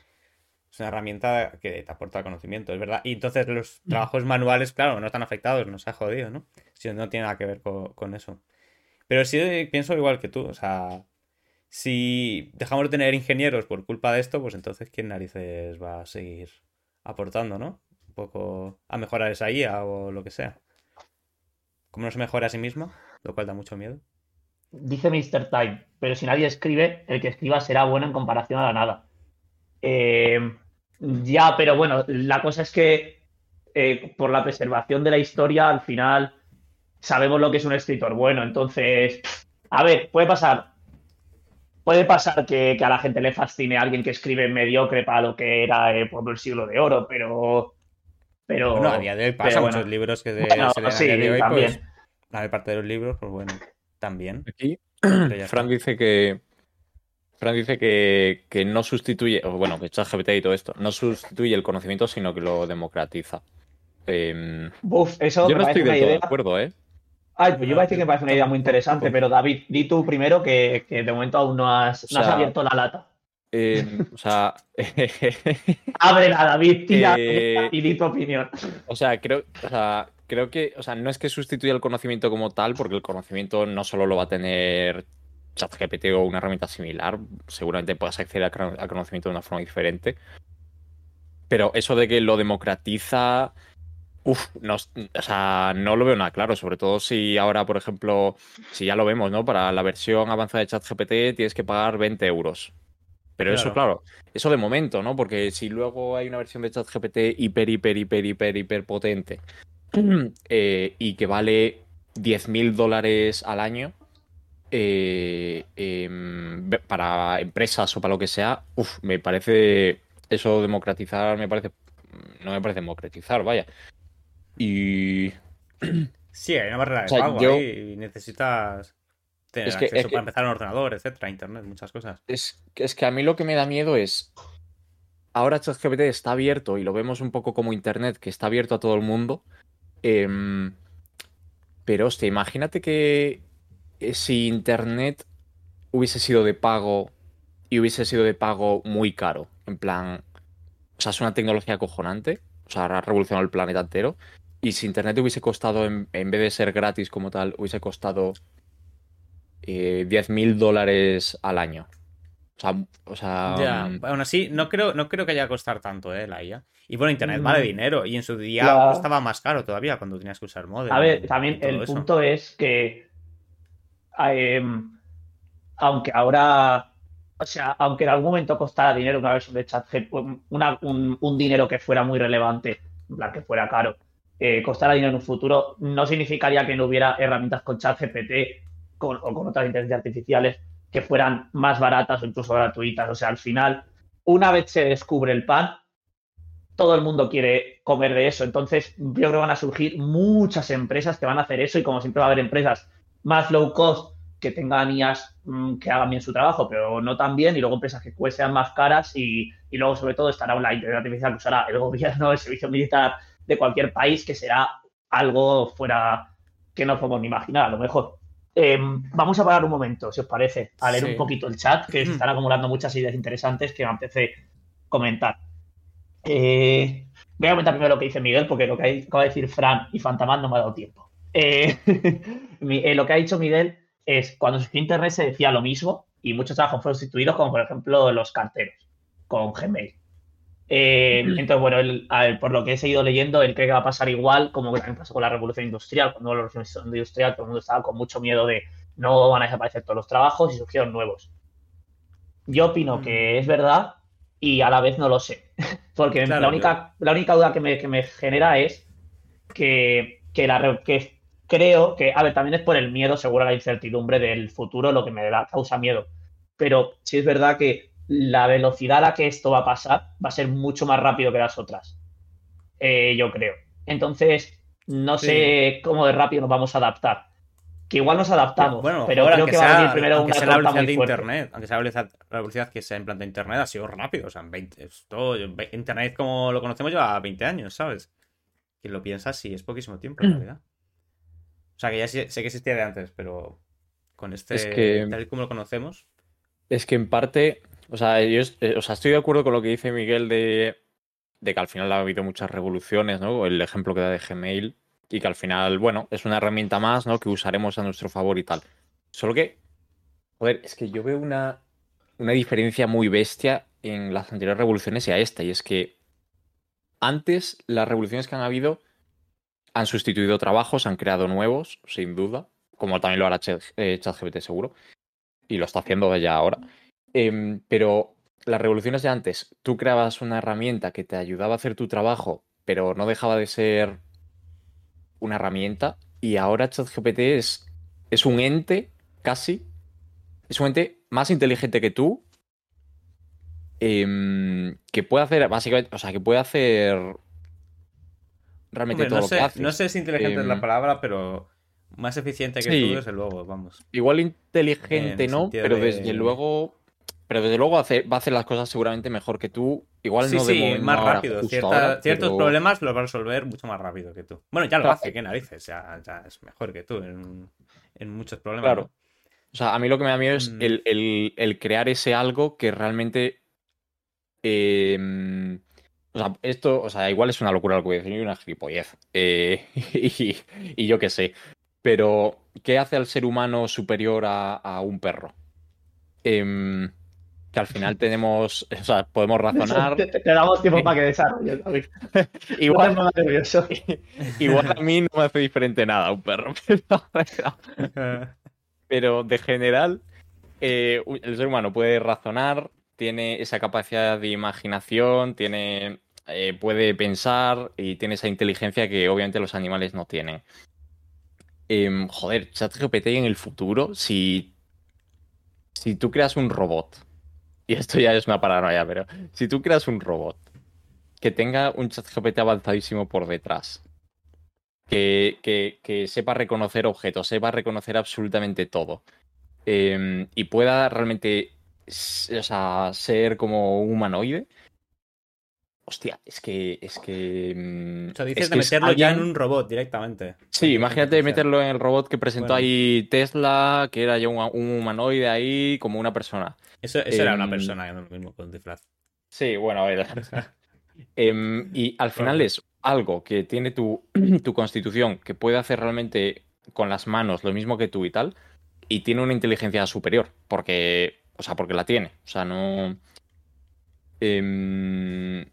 es una herramienta que te aporta conocimiento, es verdad. Y entonces los mm. trabajos manuales, claro, no están afectados, nos ha jodido, ¿no? Si no tiene nada que ver con, eso. Pero sí pienso igual que tú, o sea, si dejamos de tener ingenieros por culpa de esto, pues entonces ¿quién narices va a seguir aportando, ¿no? Un poco a mejorar esa IA o lo que sea. Como no se mejora a sí misma, lo cual da mucho miedo. Dice Mr. Time, pero si nadie escribe, el que escriba será bueno en comparación a la nada. Eh, ya, pero bueno, la cosa es que eh, por la preservación de la historia, al final sabemos lo que es un escritor bueno. Entonces, a ver, puede pasar. Puede pasar que, a la gente le fascine a alguien que escribe mediocre para lo que era eh, por el siglo de oro, pero. Pero. Bueno, a día de hoy pasa muchos libros que se leen a día de hoy, pues. La parte de los libros, pues bueno, también. Aquí, Frank dice que Fran dice que, no sustituye, bueno, que ChatGPT y todo esto, no sustituye el conocimiento, sino que lo democratiza. Em, eso yo no estoy de todo de acuerdo, ¿eh? Ay, pues yo iba a decir que me parece una idea muy interesante, pero David, di tú primero que, de momento aún no has, abierto la lata. Em, o sea. Ábrela, David, tira eh, y di tu opinión. O sea, creo, o sea, creo que. O sea, no es que sustituya el conocimiento como tal, porque el conocimiento no solo lo va a tener ChatGPT o una herramienta similar, seguramente puedas acceder al conocimiento de una forma diferente. Pero eso de que lo democratiza, Uf, no, o sea, no lo veo nada claro, sobre todo si ahora, por ejemplo, si ya lo vemos, ¿no? Para la versión avanzada de ChatGPT tienes que pagar 20 euros. Pero eso, claro, eso de momento, ¿no? Porque si luego hay una versión de ChatGPT hiper, hiper, hiper, hiper, hiper potente eh, y que vale 10.000 dólares al año, eh, em, para empresas o para lo que sea, uf, me parece eso democratizar, me parece no me parece democratizar, vaya. Y. Sí, hay una barrera de O sea, pago yo- ahí y necesitas tener Es que- acceso es que- para empezar a un ordenador, etcétera, internet, muchas cosas. Es, es que a mí lo que me da miedo es. Ahora ChatGPT está abierto y lo vemos un poco como Internet, que está abierto a todo el mundo. em, pero, hostia, imagínate que si Internet hubiese sido de pago y hubiese sido de pago muy caro. En plan. O sea, es una tecnología acojonante. O sea, ha revolucionado el planeta entero. Y si Internet hubiese costado, en, en vez de ser gratis como tal, hubiese costado eh, 10 mil dólares al año. O sea, o sea, Ya, mm, aún así, no creo, no creo que haya costar tanto, eh, la IA. Y bueno, internet Mm. vale dinero. Y en su día Claro. costaba más caro todavía cuando tenías que usar modem. A ver, también el eso. punto es que, em, aunque ahora, o sea, aunque en algún momento costara dinero una versión de una- un, dinero que fuera muy relevante, plan que fuera caro, eh, costara dinero en un futuro, no significaría que no hubiera herramientas con ChatGPT con, o con otras inteligencias artificiales que fueran más baratas o incluso gratuitas. O sea, al final, una vez se descubre el pan, todo el mundo quiere comer de eso. Entonces, yo creo que van a surgir muchas empresas que van a hacer eso y como siempre va a haber empresas más low cost que tengan IAs mm, que hagan bien su trabajo, pero no tan bien, y luego empresas que pues, sean más caras y, y luego sobre todo estará la inteligencia artificial que usará el gobierno, el servicio militar de cualquier país, que será algo fuera que no podemos ni imaginar, a lo mejor. Eh, vamos a parar un momento, si os parece, a leer Sí. un poquito el chat, que se Mm. están acumulando muchas ideas interesantes que me apetece comentar. Eh, voy a comentar primero lo que dice Miguel, porque lo que acaba de decir Fran y Fantaman no me ha dado tiempo. Eh, eh, lo que ha dicho Miguel es cuando surgió Internet se decía lo mismo y muchos trabajos fueron sustituidos, como por ejemplo los carteros con Gmail. Eh, entonces, bueno, él, por lo que he seguido leyendo, él cree que va a pasar igual como que también pasó con la revolución industrial. Cuando la revolución industrial, todo el mundo estaba con mucho miedo de no van a desaparecer todos los trabajos y surgieron nuevos. Yo opino que es verdad y a la vez no lo sé. Porque Claro, la, única, la única duda que me, que me genera es que, que, la, que creo que, a ver, también es por el miedo, seguro, la incertidumbre del futuro, lo que me da, causa miedo. Pero sí es verdad que la velocidad a la que esto va a pasar va a ser mucho más rápido que las otras. Eh, yo creo. Entonces, no Sí. sé cómo de rápido nos vamos a adaptar. Que igual nos adaptamos, Bueno, pero ahora, creo que va a sea- venir primero aunque una sea la velocidad muy de fuerte. internet, aunque sea la velocidad, la velocidad que se implanta internet, ha sido rápido. O sea, en 20, esto, ve- internet como lo conocemos lleva 20 años, ¿sabes? Quien lo piensa, sí, es poquísimo tiempo en realidad. O sea, que ya sé, sé que existía de antes, pero con este, Es que- tal y como lo conocemos, Es que en parte, o sea, yo eh, o sea, estoy de acuerdo con lo que dice Miguel de, de que al final ha habido muchas revoluciones, ¿no? El ejemplo que da de Gmail y que al final, bueno, es una herramienta más, ¿no? Que usaremos a nuestro favor y tal. Solo que, joder, es que yo veo una, una diferencia muy bestia en las anteriores revoluciones y a esta, y es que antes las revoluciones que han habido han sustituido trabajos, han creado nuevos, sin duda, como también lo hará eh, ChatGPT seguro, y lo está haciendo ya ahora. Em, pero las revoluciones de antes, tú creabas una herramienta que te ayudaba a hacer tu trabajo, pero no dejaba de ser una herramienta, y ahora ChatGPT es, es un ente, casi, es un ente más inteligente que tú, em, que puede hacer, básicamente, o sea, que puede hacer realmente Hombre, todo no, lo sé, que haces. no sé si inteligente es la Em, palabra, pero más eficiente que sí. tú, desde luego, vamos. Igual En inteligente, el ¿no? Pero de- desde luego. Pero desde luego hace- va a hacer las cosas seguramente mejor que tú. Igual Sí, no de sí, momento, más ahora, rápido. justo Cierta- ahora, Ciertos pero- problemas los va a resolver mucho más rápido que tú. Bueno, ya lo Claro. hace, qué narices. Ya, ya es mejor que tú en, en muchos problemas. Claro. ¿no? O sea, a mí lo que me da miedo es Mm. el, el- el crear ese algo que realmente. eh, o sea, esto, o sea, igual es una locura lo que voy a decir, y una gilipollez. eh, y, y yo qué sé. Pero, ¿qué hace al ser humano superior a, a un perro? Em, que al final tenemos. O sea, podemos razonar. Te, damos tiempo para que desarrolles. David. Igual, No nervioso. Igual a mí no me hace diferente nada un perro, pero, pero de general eh, el ser humano puede razonar, tiene esa capacidad de imaginación, tiene, eh, puede pensar y tiene esa inteligencia que obviamente los animales no tienen. Em, joder, ChatGPT en el futuro, si, si tú creas un robot, y esto ya es una paranoia, pero si tú creas un robot que tenga un chat GPT avanzadísimo por detrás. Que, que- que sepa reconocer objetos, sepa reconocer absolutamente todo. em, y pueda realmente o sea, ser como humanoide. Hostia, es que. Es que. mm, O sea, dices es de que es meterlo ya en un robot directamente. Sí, imagínate meterlo en el robot que presentó Bueno. ahí Tesla, que era ya un, un humanoide ahí, como una persona. Eso, eso era una Em, persona, no lo mismo con disfraz. Sí, bueno, a ver. Em, y al final es algo que tiene tu, tu constitución, que puede hacer realmente con las manos lo mismo que tú y tal, y tiene una inteligencia superior, porque, o sea, porque la tiene. O sea, no... o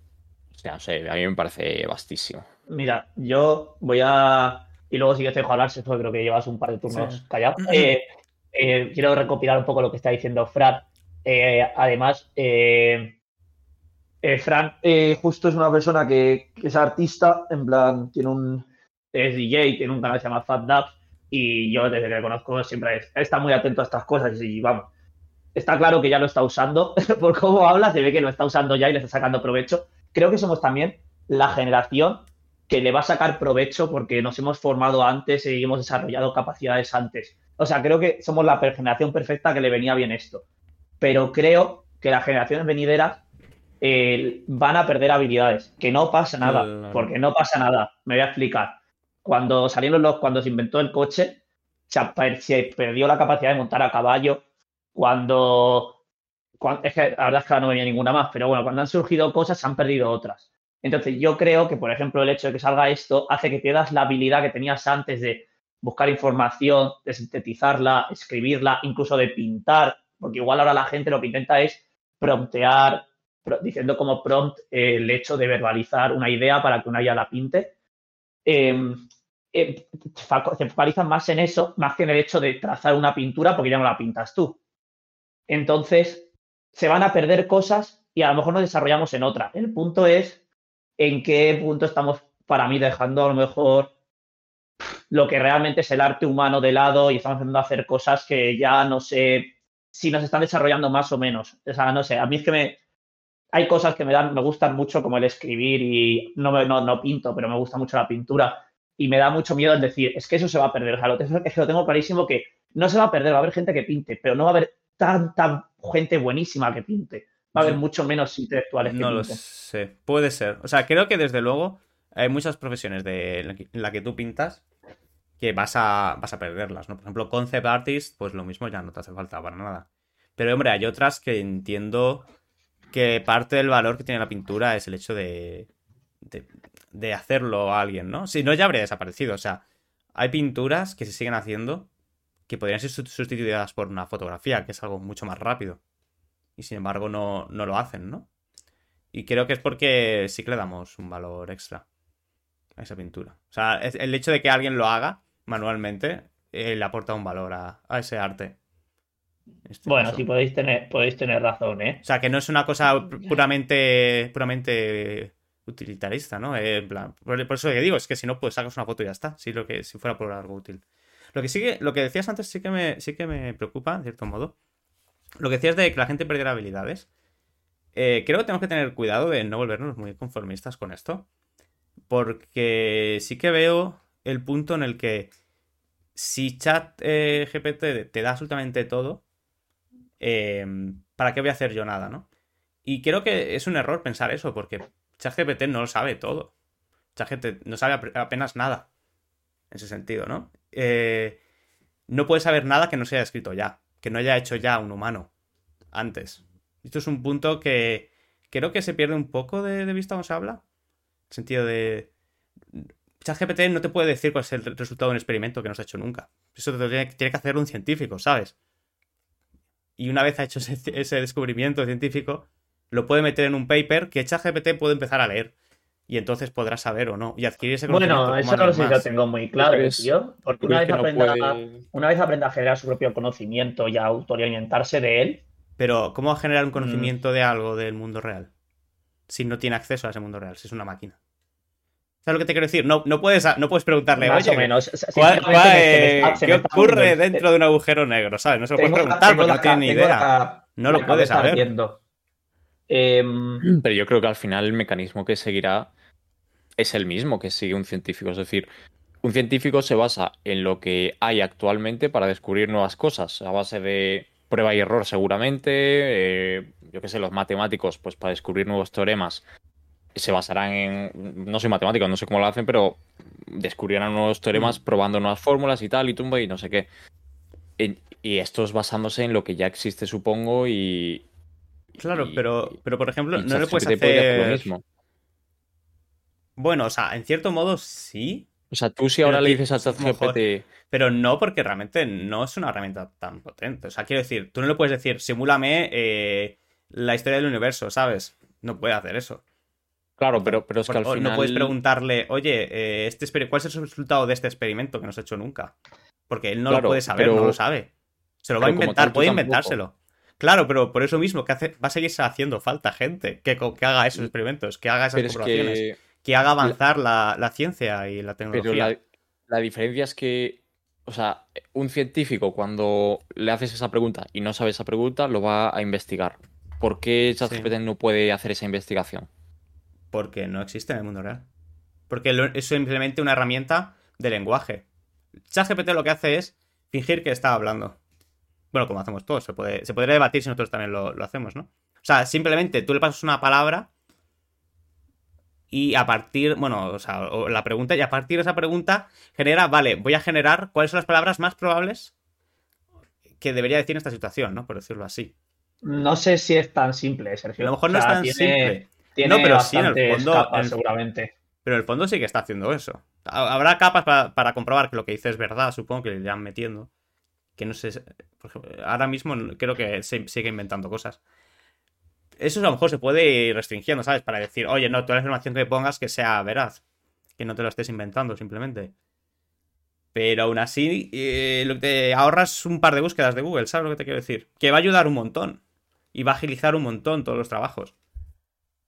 sea, no sé, a mí me parece vastísimo. Mira, yo voy a. Y luego si que te dejo hablar, creo que llevas un par de turnos Sí. callado. Eh, eh, quiero recopilar un poco lo que está diciendo Fran. Eh, además, eh, eh, Fran eh, justo es una persona que, que es artista, en plan, tiene un. Es DJ, tiene un canal que se llama Fat Dabs. Y yo, desde que le conozco, siempre es- está muy atento a estas cosas. Y vamos, está claro que ya lo está usando. Por cómo habla, se ve que lo está usando ya y le está sacando provecho. Creo que somos también la generación que le va a sacar provecho porque nos hemos formado antes y hemos desarrollado capacidades antes. O sea, creo que somos la generación perfecta que le venía bien esto. Pero creo que las generaciones venideras eh, van a perder habilidades. Que no pasa nada, porque no pasa nada. Me voy a explicar. Cuando salieron los, cuando se inventó el coche, se perdió la capacidad de montar a caballo. Cuando, cuan- es que la verdad es que ahora no venía ninguna más, pero bueno, cuando han surgido cosas, se han perdido otras. Entonces, yo creo que, por ejemplo, el hecho de que salga esto hace que pierdas la habilidad que tenías antes de buscar información, de sintetizarla, escribirla, incluso de pintar, porque igual ahora la gente lo que intenta es promptear, pro- diciendo como prompt eh, el hecho de verbalizar una idea para que una IA la pinte. Eh, eh, se focalizan más en eso, más que en el hecho de trazar una pintura, porque ya no la pintas tú. Entonces, se van a perder cosas y a lo mejor nos desarrollamos en otra. El punto es en qué punto estamos, para mí, dejando a lo mejor lo que realmente es el arte humano de lado y estamos empezando a hacer cosas que ya no sé si nos están desarrollando más o menos. No sé, a mí es que me... Hay cosas que me dan, me gustan mucho como el escribir y no, me- no, no pinto, pero me gusta mucho la pintura y me da mucho miedo el decir, es que eso se va a perder. O sea, es que lo tengo clarísimo que no se va a perder, va a haber gente que pinte, pero no va a haber tanta gente buenísima que pinte. Va a haber mucho menos intelectuales que No lo sé. Puede ser. O sea, creo que desde luego hay muchas profesiones de la que, en la que tú pintas que vas a, vas a perderlas, ¿no? Por ejemplo, concept artist, pues lo mismo ya no te hace falta para nada. Pero, hombre, hay otras que entiendo que parte del valor que tiene la pintura es el hecho de, de, de hacerlo a alguien, ¿no? Si no, ya habría desaparecido. O sea, hay pinturas que se siguen haciendo que podrían ser su- sustituidas por una fotografía, que es algo mucho más rápido. Y sin embargo no, no lo hacen, ¿no? Y creo que es porque sí que le damos un valor extra a esa pintura. O sea, el hecho de que alguien lo haga manualmente eh, le aporta un valor a, a ese arte. Este Bueno, caso. sí podéis tener, podéis tener razón, ¿eh? O sea, que no es una cosa pu- puramente, puramente utilitarista, ¿no? Eh, en plan, por, por eso que digo, es que si no, pues sacas una foto y ya está. Si, lo que, si fuera por algo útil. Lo que sí que, lo que decías antes sí que me, sí que me preocupa, en cierto modo. Lo que decías de que la gente perdiera habilidades. Eh, creo que tenemos que tener cuidado de no volvernos muy conformistas con esto. Porque sí que veo el punto en el que si chat GPT te da absolutamente todo, eh, ¿para qué voy a hacer yo nada, no? Y creo que es un error pensar eso, porque ChatGPT no lo sabe todo. ChatGPT no sabe ap- apenas nada. En ese sentido, ¿no? Eh, no puede saber nada que no se haya escrito ya. Que no haya hecho ya un humano antes. Esto es un punto que creo que se pierde un poco de, vista cuando se habla. En el sentido de. ChatGPT no te puede decir cuál es el resultado de un experimento que no se ha hecho nunca. Eso tiene que hacer un científico, ¿sabes? Y una vez ha hecho ese, ese descubrimiento científico, lo puede meter en un paper que ChatGPT puede empezar a leer. Y entonces podrá saber o no. Y adquirir ese conocimiento. Bueno, eso no lo sé alguien si lo tengo muy claro, crees- tío. Porque ¿Tú una vez, no aprenda, puede- una vez aprenda a generar su propio conocimiento y a autoorientarse de él, Pero, ¿cómo va a generar un Mm. conocimiento de algo del mundo real? Si no tiene acceso a ese mundo real, si es una máquina. ¿Sabes lo que te quiero decir? No, no, puedes, no puedes preguntarle, más oye, o menos. ¿cuál- Sinceramente, cuál, me- se me eh, está- se ¿qué ocurre dentro de un agujero negro? ¿Sabes? No se lo puedes preguntar porque no tiene ni idea. la- No lo la puede cabeza saber. ardiendo. Em, Pero yo creo que al final el mecanismo que seguirá es el mismo que sigue un científico. Es decir, un científico se basa en lo que hay actualmente para descubrir nuevas cosas, a base de prueba y error seguramente, eh, yo qué sé, los matemáticos, pues para descubrir nuevos teoremas se basarán en, no soy matemático, no sé cómo lo hacen, pero descubrirán nuevos teoremas Mm. probando nuevas fórmulas y tal, y tumba y no sé qué. Y esto es basándose en lo que ya existe, supongo, y... Claro, y- pero, pero por ejemplo, no le puedes hacer lo mismo. Bueno, o sea, en cierto modo sí, O sea, tú si ahora le dices a. ChatGPT... pero no porque realmente no es una herramienta tan potente. O sea, quiero decir, tú no le puedes decir, simúlame eh, la historia del universo, ¿sabes? No puede hacer eso. Claro, pero, pero es que al final... No puedes preguntarle, oye, eh, este ¿cuál es el resultado de este experimento que no se ha hecho nunca? Porque él no lo puede saber, pero- no lo sabe. Se lo va a inventar, puede inventárselo. Claro, pero por eso mismo que hace, va a seguir haciendo falta gente que, haga esos experimentos, que haga esas Pero es comprobaciones, que... que... haga avanzar la, la ciencia y la Pero tecnología. la, la diferencia es que, o sea, un científico cuando le haces esa pregunta y no sabe esa pregunta, lo va a investigar. ¿Por qué ChatGPT no puede hacer esa investigación? Porque no existe en el mundo real. Porque lo- es simplemente una herramienta de lenguaje. ChatGPT lo que hace es fingir que está hablando. Bueno, como hacemos todos. Se, puede, se podría debatir si nosotros también lo, lo hacemos, ¿no? O sea, simplemente tú le pasas una palabra y a partir, bueno, o sea, la pregunta, y a partir de esa pregunta genera, vale, voy a generar cuáles son las palabras más probables que debería decir en esta situación, ¿no? Por decirlo así. no sé si es tan simple, Sergio. A lo mejor O no es tan tiene- simple. Tiene No, pero sí, en el fondo, capas, en el- seguramente. Pero en el fondo sí que está haciendo eso. Ha- Habrá capas para, para comprobar que lo que dice es verdad, supongo que le irán metiendo. Que no sé. Ahora mismo creo que se sigue inventando cosas. Eso a lo mejor se puede ir restringiendo, ¿sabes? Para decir, oye, no, toda la información que pongas que sea veraz. Que no te lo estés inventando simplemente. Pero aún así, eh, lo que te ahorras un par de búsquedas de Google, ¿sabes lo que te quiero decir? Que va a ayudar un montón. Y va a agilizar un montón todos los trabajos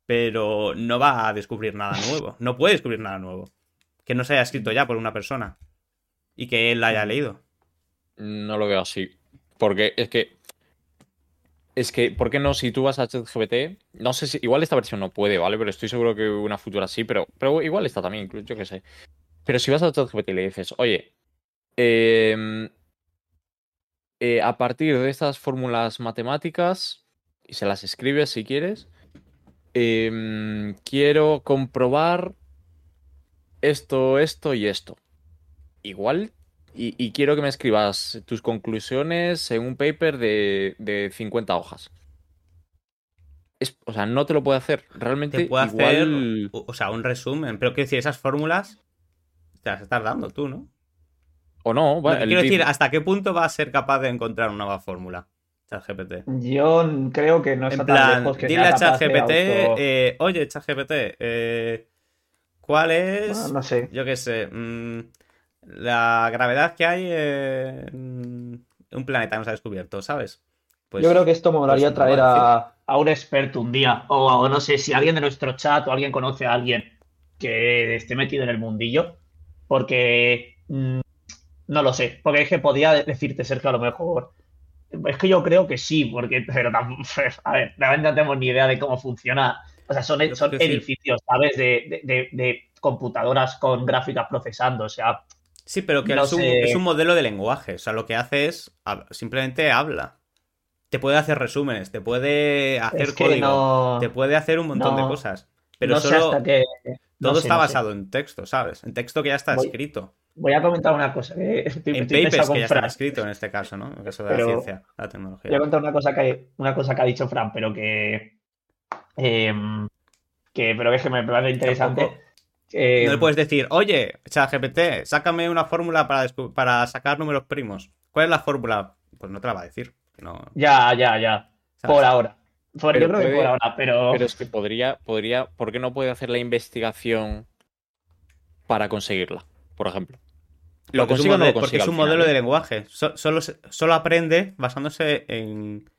pero no va a descubrir nada nuevo. No puede descubrir nada nuevo. Que no se haya escrito ya por una persona y que él la haya leído. No lo veo así. Porque es que. Es que, ¿por qué no? Si tú vas a ChatGPT, no sé si. Igual esta versión no puede, ¿vale? Pero estoy seguro que una futura sí, pero, pero igual está también, incluso, yo qué sé. Pero si vas a ChatGPT y le dices, oye, em, eh, a partir de estas fórmulas matemáticas, y se las escribes si quieres, em, quiero comprobar esto, esto y esto. Igual y, y quiero que me escribas tus conclusiones en un paper de, de 50 hojas. Es, o sea, no te lo puede hacer. Realmente, Te puede igual... hacer, o o sea, un resumen. Pero quiero decir, esas fórmulas te las estás dando tú, ¿no? O no, bueno, el quiero decir, ¿hasta qué punto va a ser capaz de encontrar una nueva fórmula? ChatGPT. Yo creo que no está En tan plan, lejos que dile a ChatGPT, auto- eh, oye, ChatGPT, eh, ¿cuál es, Bueno, no sé. yo qué sé, mm, la gravedad que hay en un planeta que no se ha descubierto, ¿sabes? Pues, Yo creo que esto molaría pues, traer a a, un experto un día. O, o no sé si alguien de nuestro chat o alguien conoce a alguien que esté metido en el mundillo. Porque mm, no lo sé. Porque es que podía decirte, Sergio, a lo mejor. Es que yo creo que sí, porque. Pero tam- a ver, realmente no tenemos ni idea de cómo funciona. O sea, son, son edificios, ¿sabes? De, de- de- de computadoras con gráficas procesando. O sea, Sí, pero que No es, un, sé. es un modelo de lenguaje. O sea, lo que hace es simplemente habla. Te puede hacer resúmenes, te puede hacer es que código, no. te puede hacer un montón de cosas. Pero solo hasta todo sé, está sé. basado en texto, ¿sabes? En texto que ya está Voy- escrito. Voy a comentar una cosa. Que estoy, En estoy papers que ya están Fran. escritos en este caso, ¿no? En el caso de la Pero- ciencia, la tecnología. Voy a contar una cosa que, una cosa que ha dicho Fran, pero que. em, que pero es que me parece interesante. Tampoco- Em, No le puedes decir, oye, ChatGPT, sácame una fórmula para, para sacar números primos. ¿Cuál es la fórmula? Pues no te la va a decir. No, Ya, ya, ya. ¿sabes? Por ahora. Por- Pero yo creo que por ahora, pero. Pero es que podría, podría, ¿por qué no puede hacer la investigación para conseguirla, por ejemplo? Lo Porque es un no modelo, lo porque es un final, modelo ¿eh? de lenguaje. So- solo, solo aprende basándose en.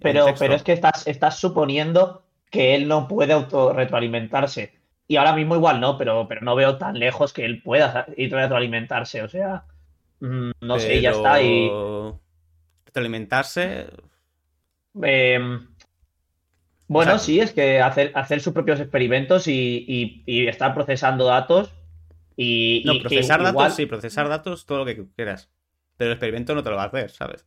Pero, texto. pero es que estás, estás suponiendo que él no puede autorretroalimentarse. Y ahora mismo igual no, pero, pero no veo tan lejos que él pueda ir retroalimentarse. O sea, mm, no sé, ya está. Y Pero Retroalimentarse. em, Bueno, O sea, sí, es que hacer, hacer sus propios experimentos y, y- y estar procesando datos y, No, y procesar datos, igual- sí, procesar datos, todo lo que quieras. Pero el experimento no te lo va a hacer, ¿sabes?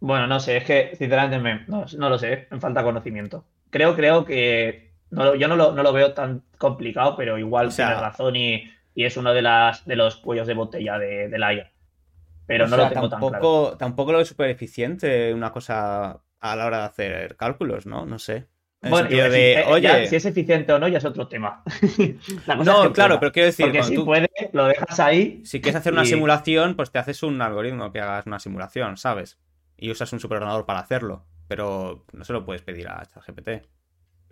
Bueno, no sé, es que sinceramente me- no, no lo sé, me falta conocimiento. Creo, creo que no yo no lo, no lo veo tan complicado, pero igual O sea- tienes razón y, y es uno de, las, de los cuellos de botella de, de la IA. Pero no sea, lo tengo tan claro. tampoco, tampoco lo es súper eficiente una cosa a la hora de hacer cálculos, ¿no? No sé. En Bueno, sentido y- de, eh, oye, ya, si es eficiente o no, ya es otro tema. No, claro, pueda. pero quiero decir, Porque si tú- puede, lo dejas ahí. si quieres hacer una simulación, pues te haces un algoritmo que hagas una simulación, ¿sabes? Y usas un superordenador para hacerlo. Pero no se lo puedes pedir a ChatGPT.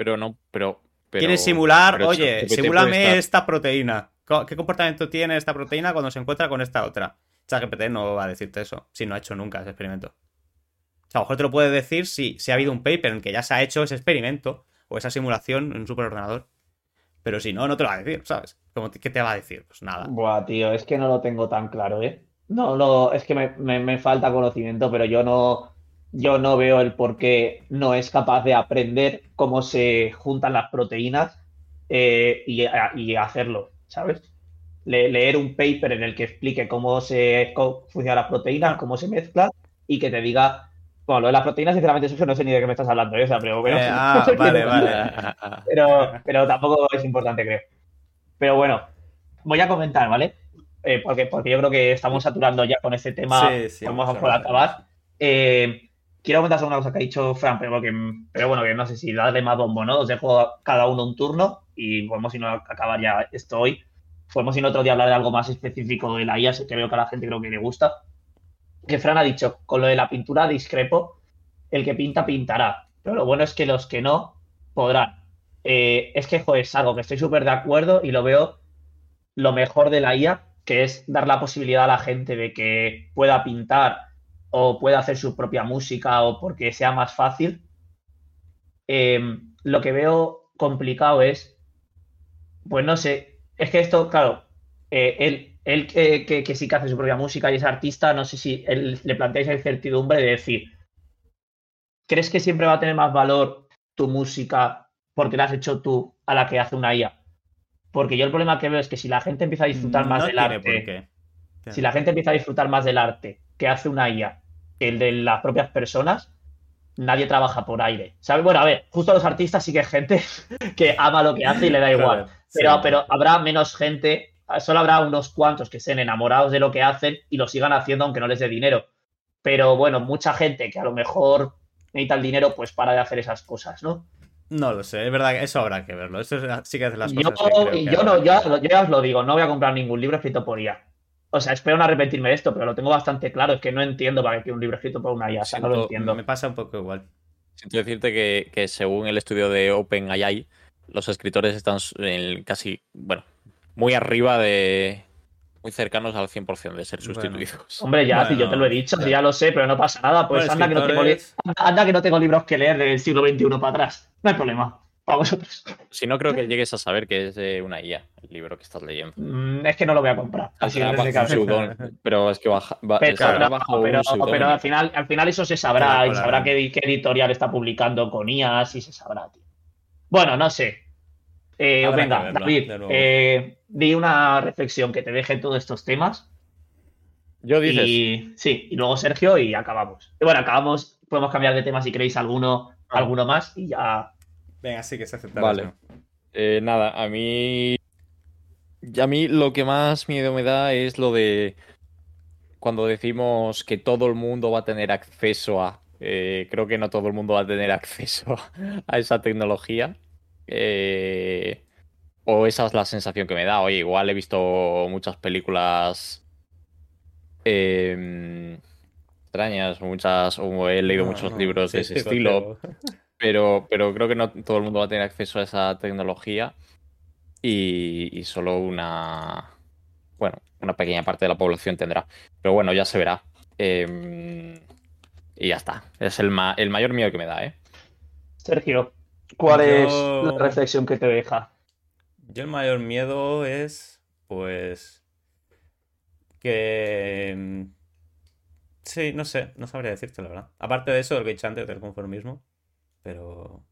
Pero no, pero. pero ¿Quieres simular? pero Oye, simúlame estar- esta proteína. ¿Qué comportamiento tiene esta proteína cuando se encuentra con esta otra? ChatGPT no va a decirte eso, si no ha hecho nunca ese experimento. O sea, a lo mejor te lo puede decir si, si ha habido un paper en que ya se ha hecho ese experimento o esa simulación en un superordenador. Pero si no, no te lo va a decir, ¿sabes? ¿Qué te va a decir? Pues nada. Buah, tío, es que no lo tengo tan claro, ¿eh? No, no, es que me, me- me falta conocimiento, pero yo no, yo no veo el por qué no es capaz de aprender cómo se juntan las proteínas eh, y, hacerlo, ¿sabes? Le- leer un paper en el que explique cómo se cómo funcionan las proteínas, cómo se mezclan y que te diga. Bueno, lo de las proteínas, sinceramente, Sergio, no sé ni de qué me estás hablando, ¿eh? O sea, pero, pero- Eh, ah, vale, vale. pero, pero tampoco es importante, creo. Pero bueno, voy a comentar, ¿vale? Eh, porque, porque yo creo que estamos saturando ya con este tema. Sí, sí, vamos a hablar. acabar. Eh, quiero comentar una cosa que ha dicho Fran, pero, porque, pero bueno, que no sé si darle más bombo, ¿no? Os dejo cada uno un turno y podemos, si no, acabar ya esto hoy. Podemos, si no, otro día hablar de algo más específico de la IA, que veo que a la gente creo que le gusta. Que Fran ha dicho, con lo de la pintura discrepo, el que pinta, pintará. Pero lo bueno es que los que no podrán. Eh, es que, joder, es algo que estoy súper de acuerdo y lo veo lo mejor de la IA, que es dar la posibilidad a la gente de que pueda pintar o pueda hacer su propia música o porque sea más fácil. Eh, lo que veo complicado es, pues no sé, es que esto, claro, eh, él, él que, que- que sí que hace su propia música y es artista, no sé si él, le planteáis la incertidumbre de decir, ¿crees que siempre va a tener más valor tu música porque la has hecho tú a la que hace una IA? Porque yo el problema que veo es que si la gente empieza a disfrutar más No del arte, si la gente empieza a disfrutar más del arte que hace una IA que el de las propias personas, nadie trabaja por aire. ¿Sabes? Bueno, a ver, justo los artistas sí que hay gente que ama lo que hace y le da igual. Claro, Pero, sí. pero habrá menos gente, solo habrá unos cuantos que estén enamorados de lo que hacen y lo sigan haciendo aunque no les dé dinero. Pero bueno, mucha gente que a lo mejor necesita el dinero, pues para de hacer esas cosas, ¿no? No lo sé, es verdad que eso habrá que verlo. Eso es- sí que de las Yo, cosas que creo que yo habrá. no, ya, yo ya os lo digo, no voy a comprar ningún libro escrito por IA. O sea, espero no arrepentirme de esto, pero lo tengo bastante claro. Es que no entiendo para qué un libro escrito por una IA. O sea, no lo entiendo. Me pasa un poco igual. Siento decirte que, que según el estudio de OpenAI, los escritores están en casi, bueno, muy arriba de. muy cercanos al 100% de ser Bueno. sustituidos. Hombre, ya, si yo Bueno, te lo he dicho, ya. si ya lo sé, pero no pasa nada. Pues Bueno, anda, que no tengo li- escritores- anda, anda que no tengo libros que leer del siglo XXI para atrás. No hay problema. Para vosotros. Si no, creo que llegues a saber que es de una IA, el libro que estás leyendo. Mm, es que no lo voy a comprar. Así un cabeza. pseudón- pero es que baja, va- Pero, saldrá no, bajo pero, pero al, final, al final eso se sabrá y sabrá qué, qué editorial está publicando con IAS y se sabrá, tío. Bueno, no sé. Eh, venga, que David, eh, di una reflexión que te deje todos estos temas. Yo dices, Y sí, y luego Sergio y acabamos. Y bueno, acabamos, podemos cambiar de tema si queréis alguno, Ah. alguno más y ya. Venga, sí que se acepta. Vale. eh, nada, a mí. A mí lo que más miedo me da es lo de. Cuando decimos que todo el mundo va a tener acceso a. eh, creo que no todo el mundo va a tener acceso a esa tecnología. Eh, o esa es la sensación que me da. Oye, igual he visto muchas películas. eh, extrañas, muchas. O he leído No, muchos no, libros sí, de ese sí, estilo. contigo. Pero, pero creo que no todo el mundo va a tener acceso a esa tecnología y, y solo una, bueno, una pequeña parte de la población tendrá. Pero bueno, ya se verá. Em, y ya está. Es el, ma- el mayor miedo que me da, ¿eh? Sergio, ¿cuál Yo- es la reflexión que te deja? Yo el mayor miedo es, pues, que... mm, Sí, no sé, no sabría decirte la verdad. Aparte de eso, lo que he dicho antes del conformismo, pero...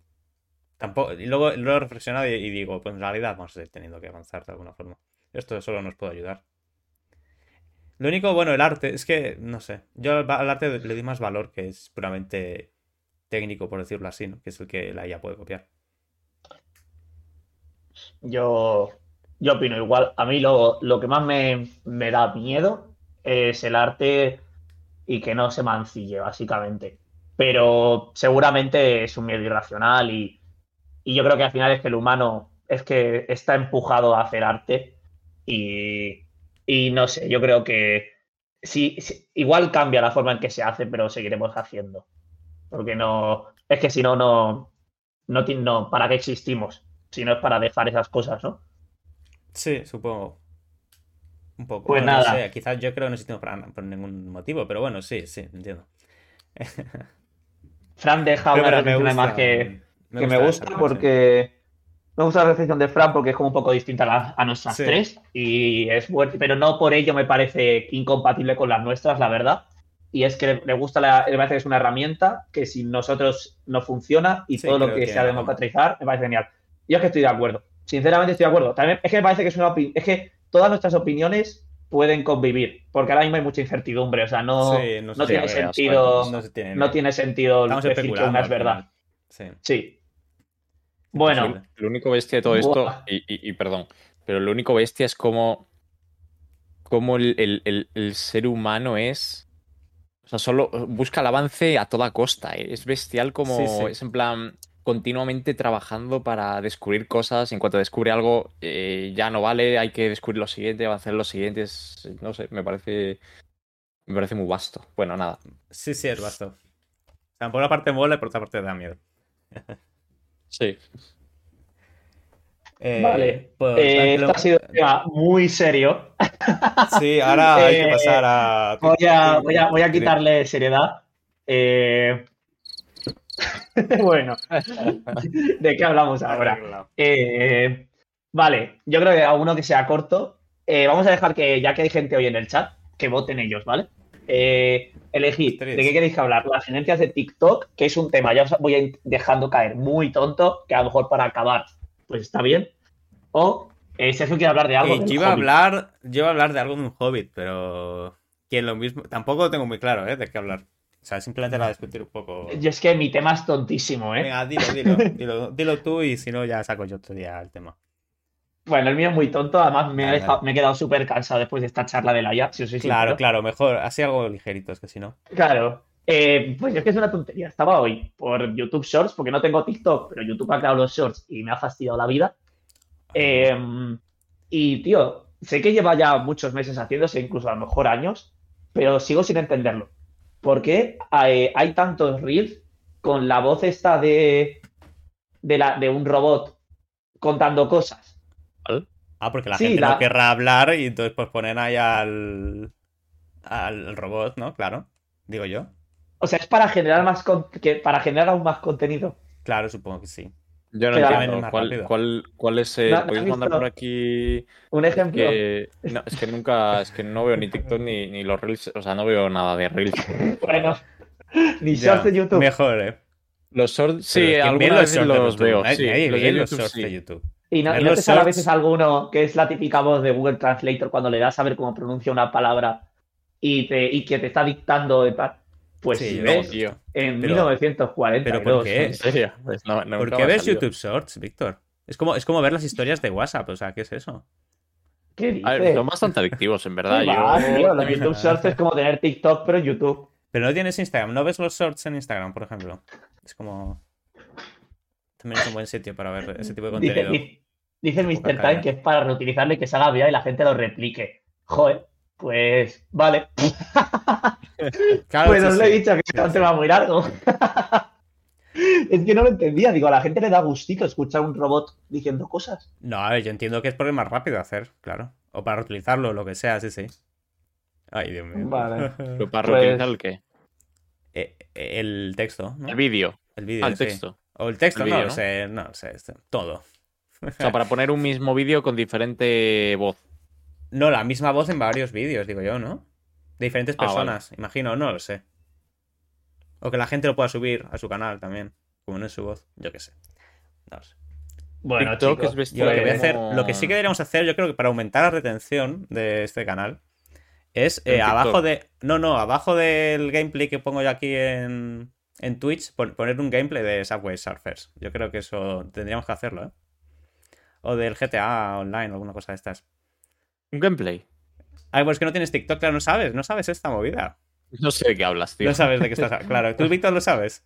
tampoco. Y luego lo he reflexionado y, digo, pues en realidad vamos a ir teniendo que avanzar de alguna forma. Esto solo nos puede ayudar. Lo único, bueno, el arte, es que, no sé. Yo al arte le doy más valor que es puramente técnico, por decirlo así, ¿no? Que es el que la IA puede copiar. Yo, yo opino igual. A mí lo, lo que más me, me da miedo es el arte y que no se mancille, básicamente. Pero seguramente es un miedo irracional y, y yo creo que al final es que el humano es que está empujado a hacer arte y, y no sé, yo creo que sí, sí, igual cambia la forma en que se hace, pero seguiremos haciendo. Porque no, es que si no, no, no, no, ¿para qué existimos? Si no es para dejar esas cosas, ¿no? Sí, supongo. Un poco. Pues Bueno, no nada. sé, quizás yo creo que no existimos para- por ningún motivo, pero bueno, sí, sí, entiendo. Fran deja una me gusta, además que, que me esa gusta reflexión. porque me gusta la reflexión de Fran porque es como un poco distinta a, la- a nuestras Sí. tres y es bueno, pero no por ello me parece incompatible con las nuestras, la verdad. Y es que le, gusta, la, le parece que es una herramienta que sin nosotros no funciona y Sí, todo lo que que- sea democratizar me parece genial. Yo es que estoy de acuerdo. Sinceramente estoy de acuerdo. También es que me parece que es una es que todas nuestras opiniones pueden convivir, porque ahora mismo hay mucha incertidumbre, o sea, no, Sí, no se tiene sentido, no se tiene- no tiene sentido Estamos decir que una es verdad. Sí. Sí. Bueno. Lo único bestia de todo esto, y, y- y perdón, pero lo único bestia es como, como el, el- el- el ser humano es. O sea, solo busca el avance a toda costa. ¿eh? Es bestial como. Sí, sí. Es en plan continuamente trabajando para descubrir cosas. En cuanto descubre algo, eh, ya no vale, hay que descubrir lo siguiente, avanzar en los siguientes. No sé, me parece. Me parece muy vasto. Bueno, nada. Sí, sí, es vasto. O sea, por una parte mola y por otra parte da miedo. Sí. Eh, vale. pues, Eh, esto ha sido un tema muy serio. Sí, ahora hay que pasar a. Voy a, voy a, voy a quitarle seriedad. Eh, bueno, ¿de qué hablamos ahora? Eh, vale, yo creo que a uno que sea corto, eh, vamos a dejar que, ya que hay gente hoy en el chat, que voten ellos, ¿vale? Eh, elegid. ¿de qué queréis hablar? Las tendencias de TikTok, que es un tema, ya os voy a ir dejando caer muy tonto, que a lo mejor para acabar, pues está bien. O eh, Sergio quiere hablar de algo. Eh, del yo, iba a hablar, yo iba a hablar de algo de un hobbit, pero. Que lo mismo. Tampoco lo tengo muy claro, ¿eh? De qué hablar. O sea, simplemente era discutir un poco. Yo es que mi tema es tontísimo, ¿eh? Venga, dilo, dilo, dilo, dilo tú y si no, ya saco yo otro día el tema. Bueno, el mío es muy tonto, además me, Dale, dejado- me he quedado súper cansado después de esta charla de la IA, si os soy Claro, sincero. claro, mejor. Así algo ligerito, es que si no. Claro. Eh, pues es que es una tontería. Estaba hoy por YouTube Shorts, porque no tengo TikTok, pero YouTube ha creado los Shorts y me ha fastidiado la vida. Eh, y, tío, sé que lleva ya muchos meses haciéndose, incluso a lo mejor años, pero sigo sin entenderlo. ¿Por qué hay, hay tantos reels con la voz esta de, de, la, de un robot contando cosas? Ah, porque la Sí, gente la- no querrá hablar y entonces pues ponen ahí al. al robot, ¿no? Claro. Digo yo. O sea, es para generar más con- que para generar aún más contenido. Claro, supongo que sí. Yo no entiendo. ¿Cuál, cuál, cuál es el. No, ¿Podéis mandar por aquí Un ejemplo. que no, es que nunca, es que no veo ni TikTok ni, ni los Reels, o sea, no veo nada de Reels. Bueno, ni shorts de YouTube. Mejor, ¿eh? Los shorts, sí, Pero ¿quién ve algunas veces shorts de los YouTube? veo. Sí, los ve de los YouTube, shorts sí. de YouTube. Y no, y no los te sale a veces alguno que es la típica voz de Google Translator cuando le das a ver cómo pronuncia una palabra y, te, y que te está dictando de tal. Pues Sí, si No, ves, tío. en Pero- 1942. ¿pero por qué? ¿En serio? Pues no, no, ¿Por qué ves salido. YouTube Shorts, Víctor? Es como, es como ver las historias de WhatsApp, o sea, ¿qué es eso? ¿Qué A ver, dices? son bastante adictivos, en verdad. ¿Qué va, Yo- tío? Los YouTube Shorts es como tener TikTok, pero en YouTube. Pero no tienes Instagram, no ves los shorts en Instagram, por ejemplo. Es como. También es un buen sitio para ver ese tipo de Dice, contenido. dice, dice el Poca Mr. Time que es para reutilizarlo y que se haga viral y la gente lo replique. Joder, pues vale. Claro, Pues sí, os lo sí. he dicho que es un tema muy largo. es que no lo entendía. Digo, a la gente le da gustito escuchar un robot diciendo cosas. No, a ver, yo entiendo que es porque es más rápido hacer, claro. O para reutilizarlo, lo que sea, sí, sí. Ay, Dios mío. Vale. Pero para Pues- reutilizar el qué? Eh, eh, el texto, ¿no? El vídeo. El vídeo, Ah, el sí. texto. O el texto, El no ¿no? sé, no este- todo. O sea, para poner un mismo vídeo con diferente voz. No, la misma voz en varios vídeos, digo yo, ¿no? De diferentes Ah, vale. personas, imagino, no lo sé. O que la gente lo pueda subir a su canal también, como no es su voz, yo qué sé. No sé. Bueno, TikTok chicos, es vestido Yo lo que voy a hacer, lo que sí que deberíamos hacer, yo creo que para aumentar la retención de este canal, es eh, abajo de. No, no, abajo del gameplay que pongo yo aquí en, en Twitch, pon- poner un gameplay de Subway Surfers. Yo creo que eso tendríamos que hacerlo, ¿eh? O del GTA Online, alguna cosa de estas. Un gameplay. Ay, pues que no tienes TikTok, claro, no sabes, no sabes esta movida. No sé de qué hablas, tío. No sabes de qué estás. Claro, tú, Víctor, lo sabes.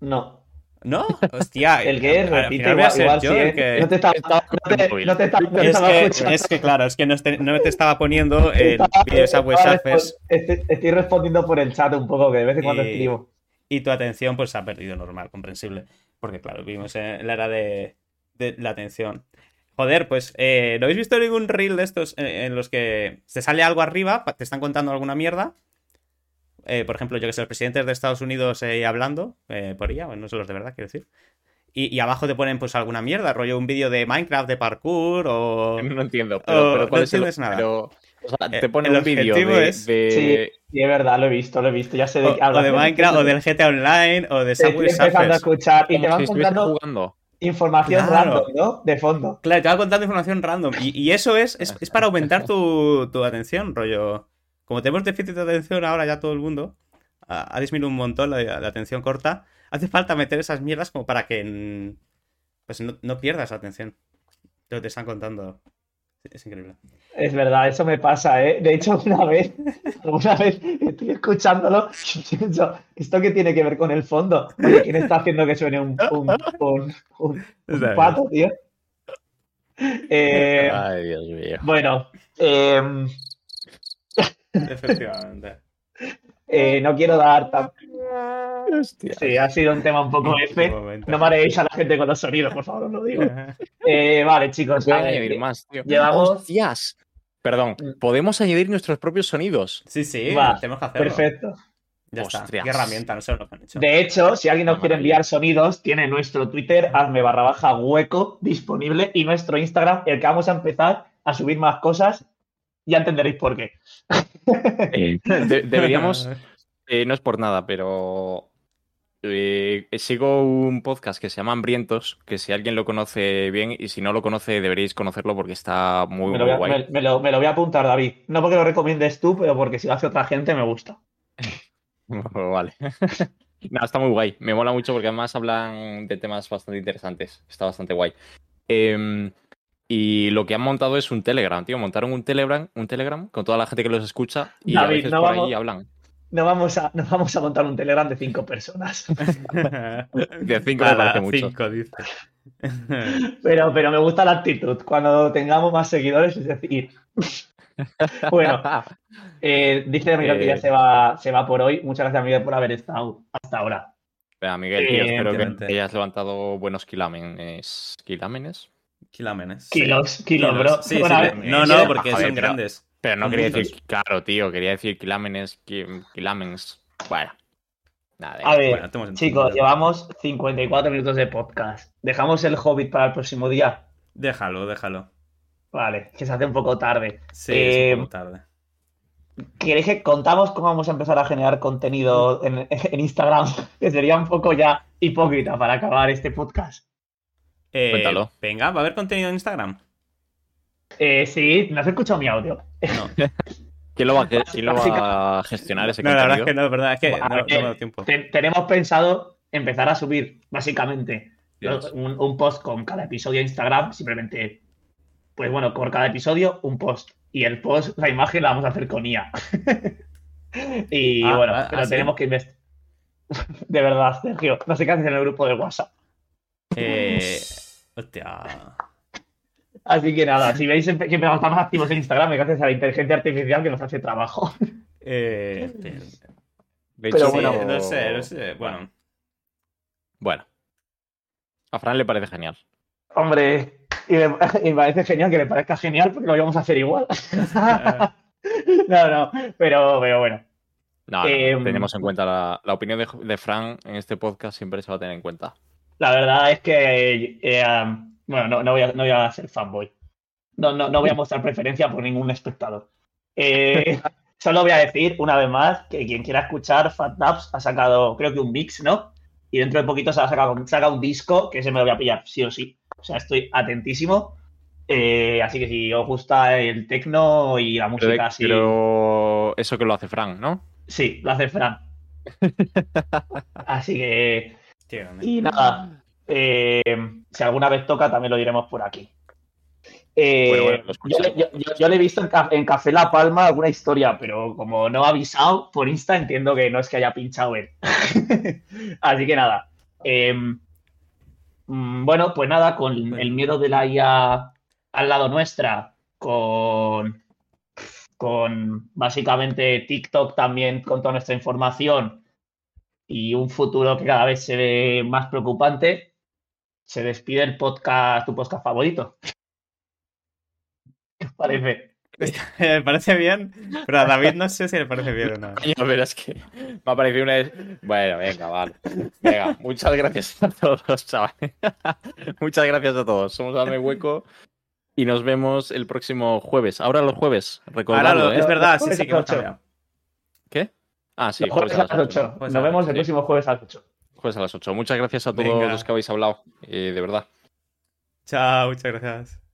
No. ¿No? Hostia. El que al repite final voy a igual, ser igual yo sí, el ¿eh? que- No te estaba, no te, no te estaba- no te Es que, es que, claro, es que no, no te estaba poniendo el vídeo respon- Estoy, estoy respondiendo por el chat un poco, que de vez en cuando Y- escribo. y tu atención pues se ha perdido normal, comprensible. Porque claro, vivimos en la era de, de la atención. Joder, pues, eh, ¿no habéis visto ningún reel de estos eh, en los que te sale algo arriba, te están contando alguna mierda? Eh, por ejemplo, yo que sé, los presidentes de Estados Unidos eh, hablando eh, por ella, bueno, no son los de verdad, quiero decir. Y, y abajo te ponen pues alguna mierda, rollo un vídeo de Minecraft, de parkour o... No entiendo, pero, Oh, pero no ¿cuál es el- entiendes nada. pero, o sea, te pone el un vídeo de, es- de- Sí, sí, es verdad, lo he visto, lo he visto. Ya sé de o- qué o hablas. de Minecraft, o del GTA Online, o de Estoy Subway empezando a Surfers. escuchar y te van si contando jugando. Información Claro. random, ¿no? De fondo. Claro, te va contando información random. Y, y eso es, es, es para aumentar tu, tu atención, rollo. Como tenemos déficit de atención ahora ya todo el mundo, ha, disminuido un montón la, la atención corta. Hace falta meter esas mierdas como para que pues no, no pierdas la atención. Lo que te están contando. Es increíble. Es verdad, eso me pasa, ¿eh? De hecho, una vez, una vez estoy escuchándolo y pienso, ¿esto qué tiene que ver con el fondo? Oye, ¿quién está haciendo que suene un, un, un- un- pato, tío? Eh, Ay, Dios mío. bueno, em, Efectivamente. Eh, no quiero dar tan... Hostia. Sí, ha sido un tema un poco F. No mareéis a la gente con los sonidos, por favor, os lo digo. Eh, vale, chicos. Voy a añadir más, tío. llevamos- ¡Hostias! Perdón, podemos añadir nuestros propios sonidos. Sí, sí, Va, tenemos que hacerlo. Perfecto. Ya está. Hostias. Qué herramienta, no sé lo que han hecho. De hecho, si alguien nos quiere enviar sonidos, tiene nuestro Twitter, hazme barra baja hueco disponible y nuestro Instagram, el que vamos a empezar a subir más cosas. Ya entenderéis por qué. Eh, de- deberíamos, eh, no es por nada, pero eh, sigo un podcast que se llama Hambrientos, que si alguien lo conoce bien y si no lo conoce deberíais conocerlo porque está muy, Me lo, muy voy a, guay. me- me lo- me lo voy a apuntar, David. No porque lo recomiendes tú, pero porque si lo hace otra gente me gusta. Vale. No, está muy guay. Me mola mucho porque además hablan de temas bastante interesantes. Está bastante guay. Em, y lo que han montado es un Telegram, tío. Montaron un Telegram, un Telegram con toda la gente que los escucha y a David, veces no por vamos- ahí hablan. No vamos a, no vamos a montar un Telegram de cinco personas. De cinco me Para parece mucho. cinco, dice. Pero, pero me gusta la actitud. Cuando tengamos más seguidores, es decir. bueno, eh, dice Miguel que ya Eh. se va, se va por hoy. Muchas gracias, Miguel, por haber estado hasta ahora. Miguel, tío, Eh, espero que, hayas levantado buenos kilámenes. ¿Kilámenes? Kilámenes. Kilos, kilos, bro. Sí, Bueno, ver, No, eh, no, porque Joder, son pero- grandes. Pero no quería decir, claro, tío, quería decir kilámenes, ki- kilámenes. Bueno. Nada, A ver, Bueno, chicos, llevamos 54 minutos de podcast. ¿Dejamos el Hobbit para el próximo día? Déjalo, déjalo. Vale, que se hace un poco tarde. Sí, Eh, es un poco tarde. ¿Queréis que contamos cómo vamos a empezar a generar contenido en, en Instagram? Que sería un poco ya hipócrita para acabar este podcast. Eh, cuéntalo. Venga, ¿va a haber contenido en Instagram? Eh, sí, ¿no has escuchado mi audio? No. ¿Quién lo va a, quién lo va a gestionar ese No, la verdad es que no, es verdad, es que no, no me da tiempo. Te- tenemos pensado empezar a subir, básicamente, un, un post con cada episodio a Instagram, simplemente, pues bueno, por cada episodio, un post. Y el post, la imagen la vamos a hacer con IA. y Ah, bueno, ah, pero ah, ¿sí? tenemos que investigar. De verdad, Sergio, no sé qué haces en el grupo de WhatsApp. Eh, hostia. Así que nada, si veis que empezamos a más activos en Instagram, gracias a la inteligencia artificial que nos hace trabajo. Eh, De Pero sí, bueno. no sé, no sé. Bueno, Bueno. A Fran le parece genial. Hombre, y me, y me parece genial que le parezca genial porque lo íbamos a hacer igual. no, no, pero, pero bueno. No, no, Em, tenemos en cuenta la, la opinión de, de Fran en este podcast, siempre se va a tener en cuenta. La verdad es que, eh, um, bueno, no, no voy a, no voy a ser fanboy. No, no, no voy a mostrar preferencia por ningún espectador. Eh, solo voy a decir una vez más que quien quiera escuchar Fat Dubs ha sacado, creo que un mix, ¿no? y dentro de poquito se va a sacar un, saca un disco que se me lo voy a pillar, sí o sí. O sea, estoy atentísimo. Eh, así que si os gusta el tecno y la música Pero, así. pero eso que lo hace Frank, ¿no? Sí, lo hace Fran. así que. Y nada. eh, si alguna vez toca, también lo diremos por aquí. Eh, Bueno, bueno, lo yo, le, yo- yo- yo le he visto en Café La Palma alguna historia, pero como no ha avisado por Insta, entiendo que no es que haya pinchado él. Así que nada. Eh, mm, bueno, pues nada, con el miedo de la IA al lado nuestra, con, con básicamente TikTok también con toda nuestra información y un futuro que cada vez se ve más preocupante, se despide el podcast, tu podcast favorito. ¿Qué os parece? Me parece bien, pero a David no sé si le parece bien o no. Coño, pero es que me ha parecido una. Bueno, venga, vale. Venga, muchas gracias a todos, chavales. muchas gracias a todos. Somos Dame Hueco y nos vemos el próximo jueves. Ahora los jueves, Ahora recordadlo, lo- ¿eh? es verdad, sí, sí, que. ¿Qué? Ah, sí, Los jueves a las 8. Jueves Nos a vemos el ocho. próximo jueves a las 8. Jueves a las 8. Muchas gracias a todos Venga. los que habéis hablado, eh, de verdad. Chao, muchas gracias.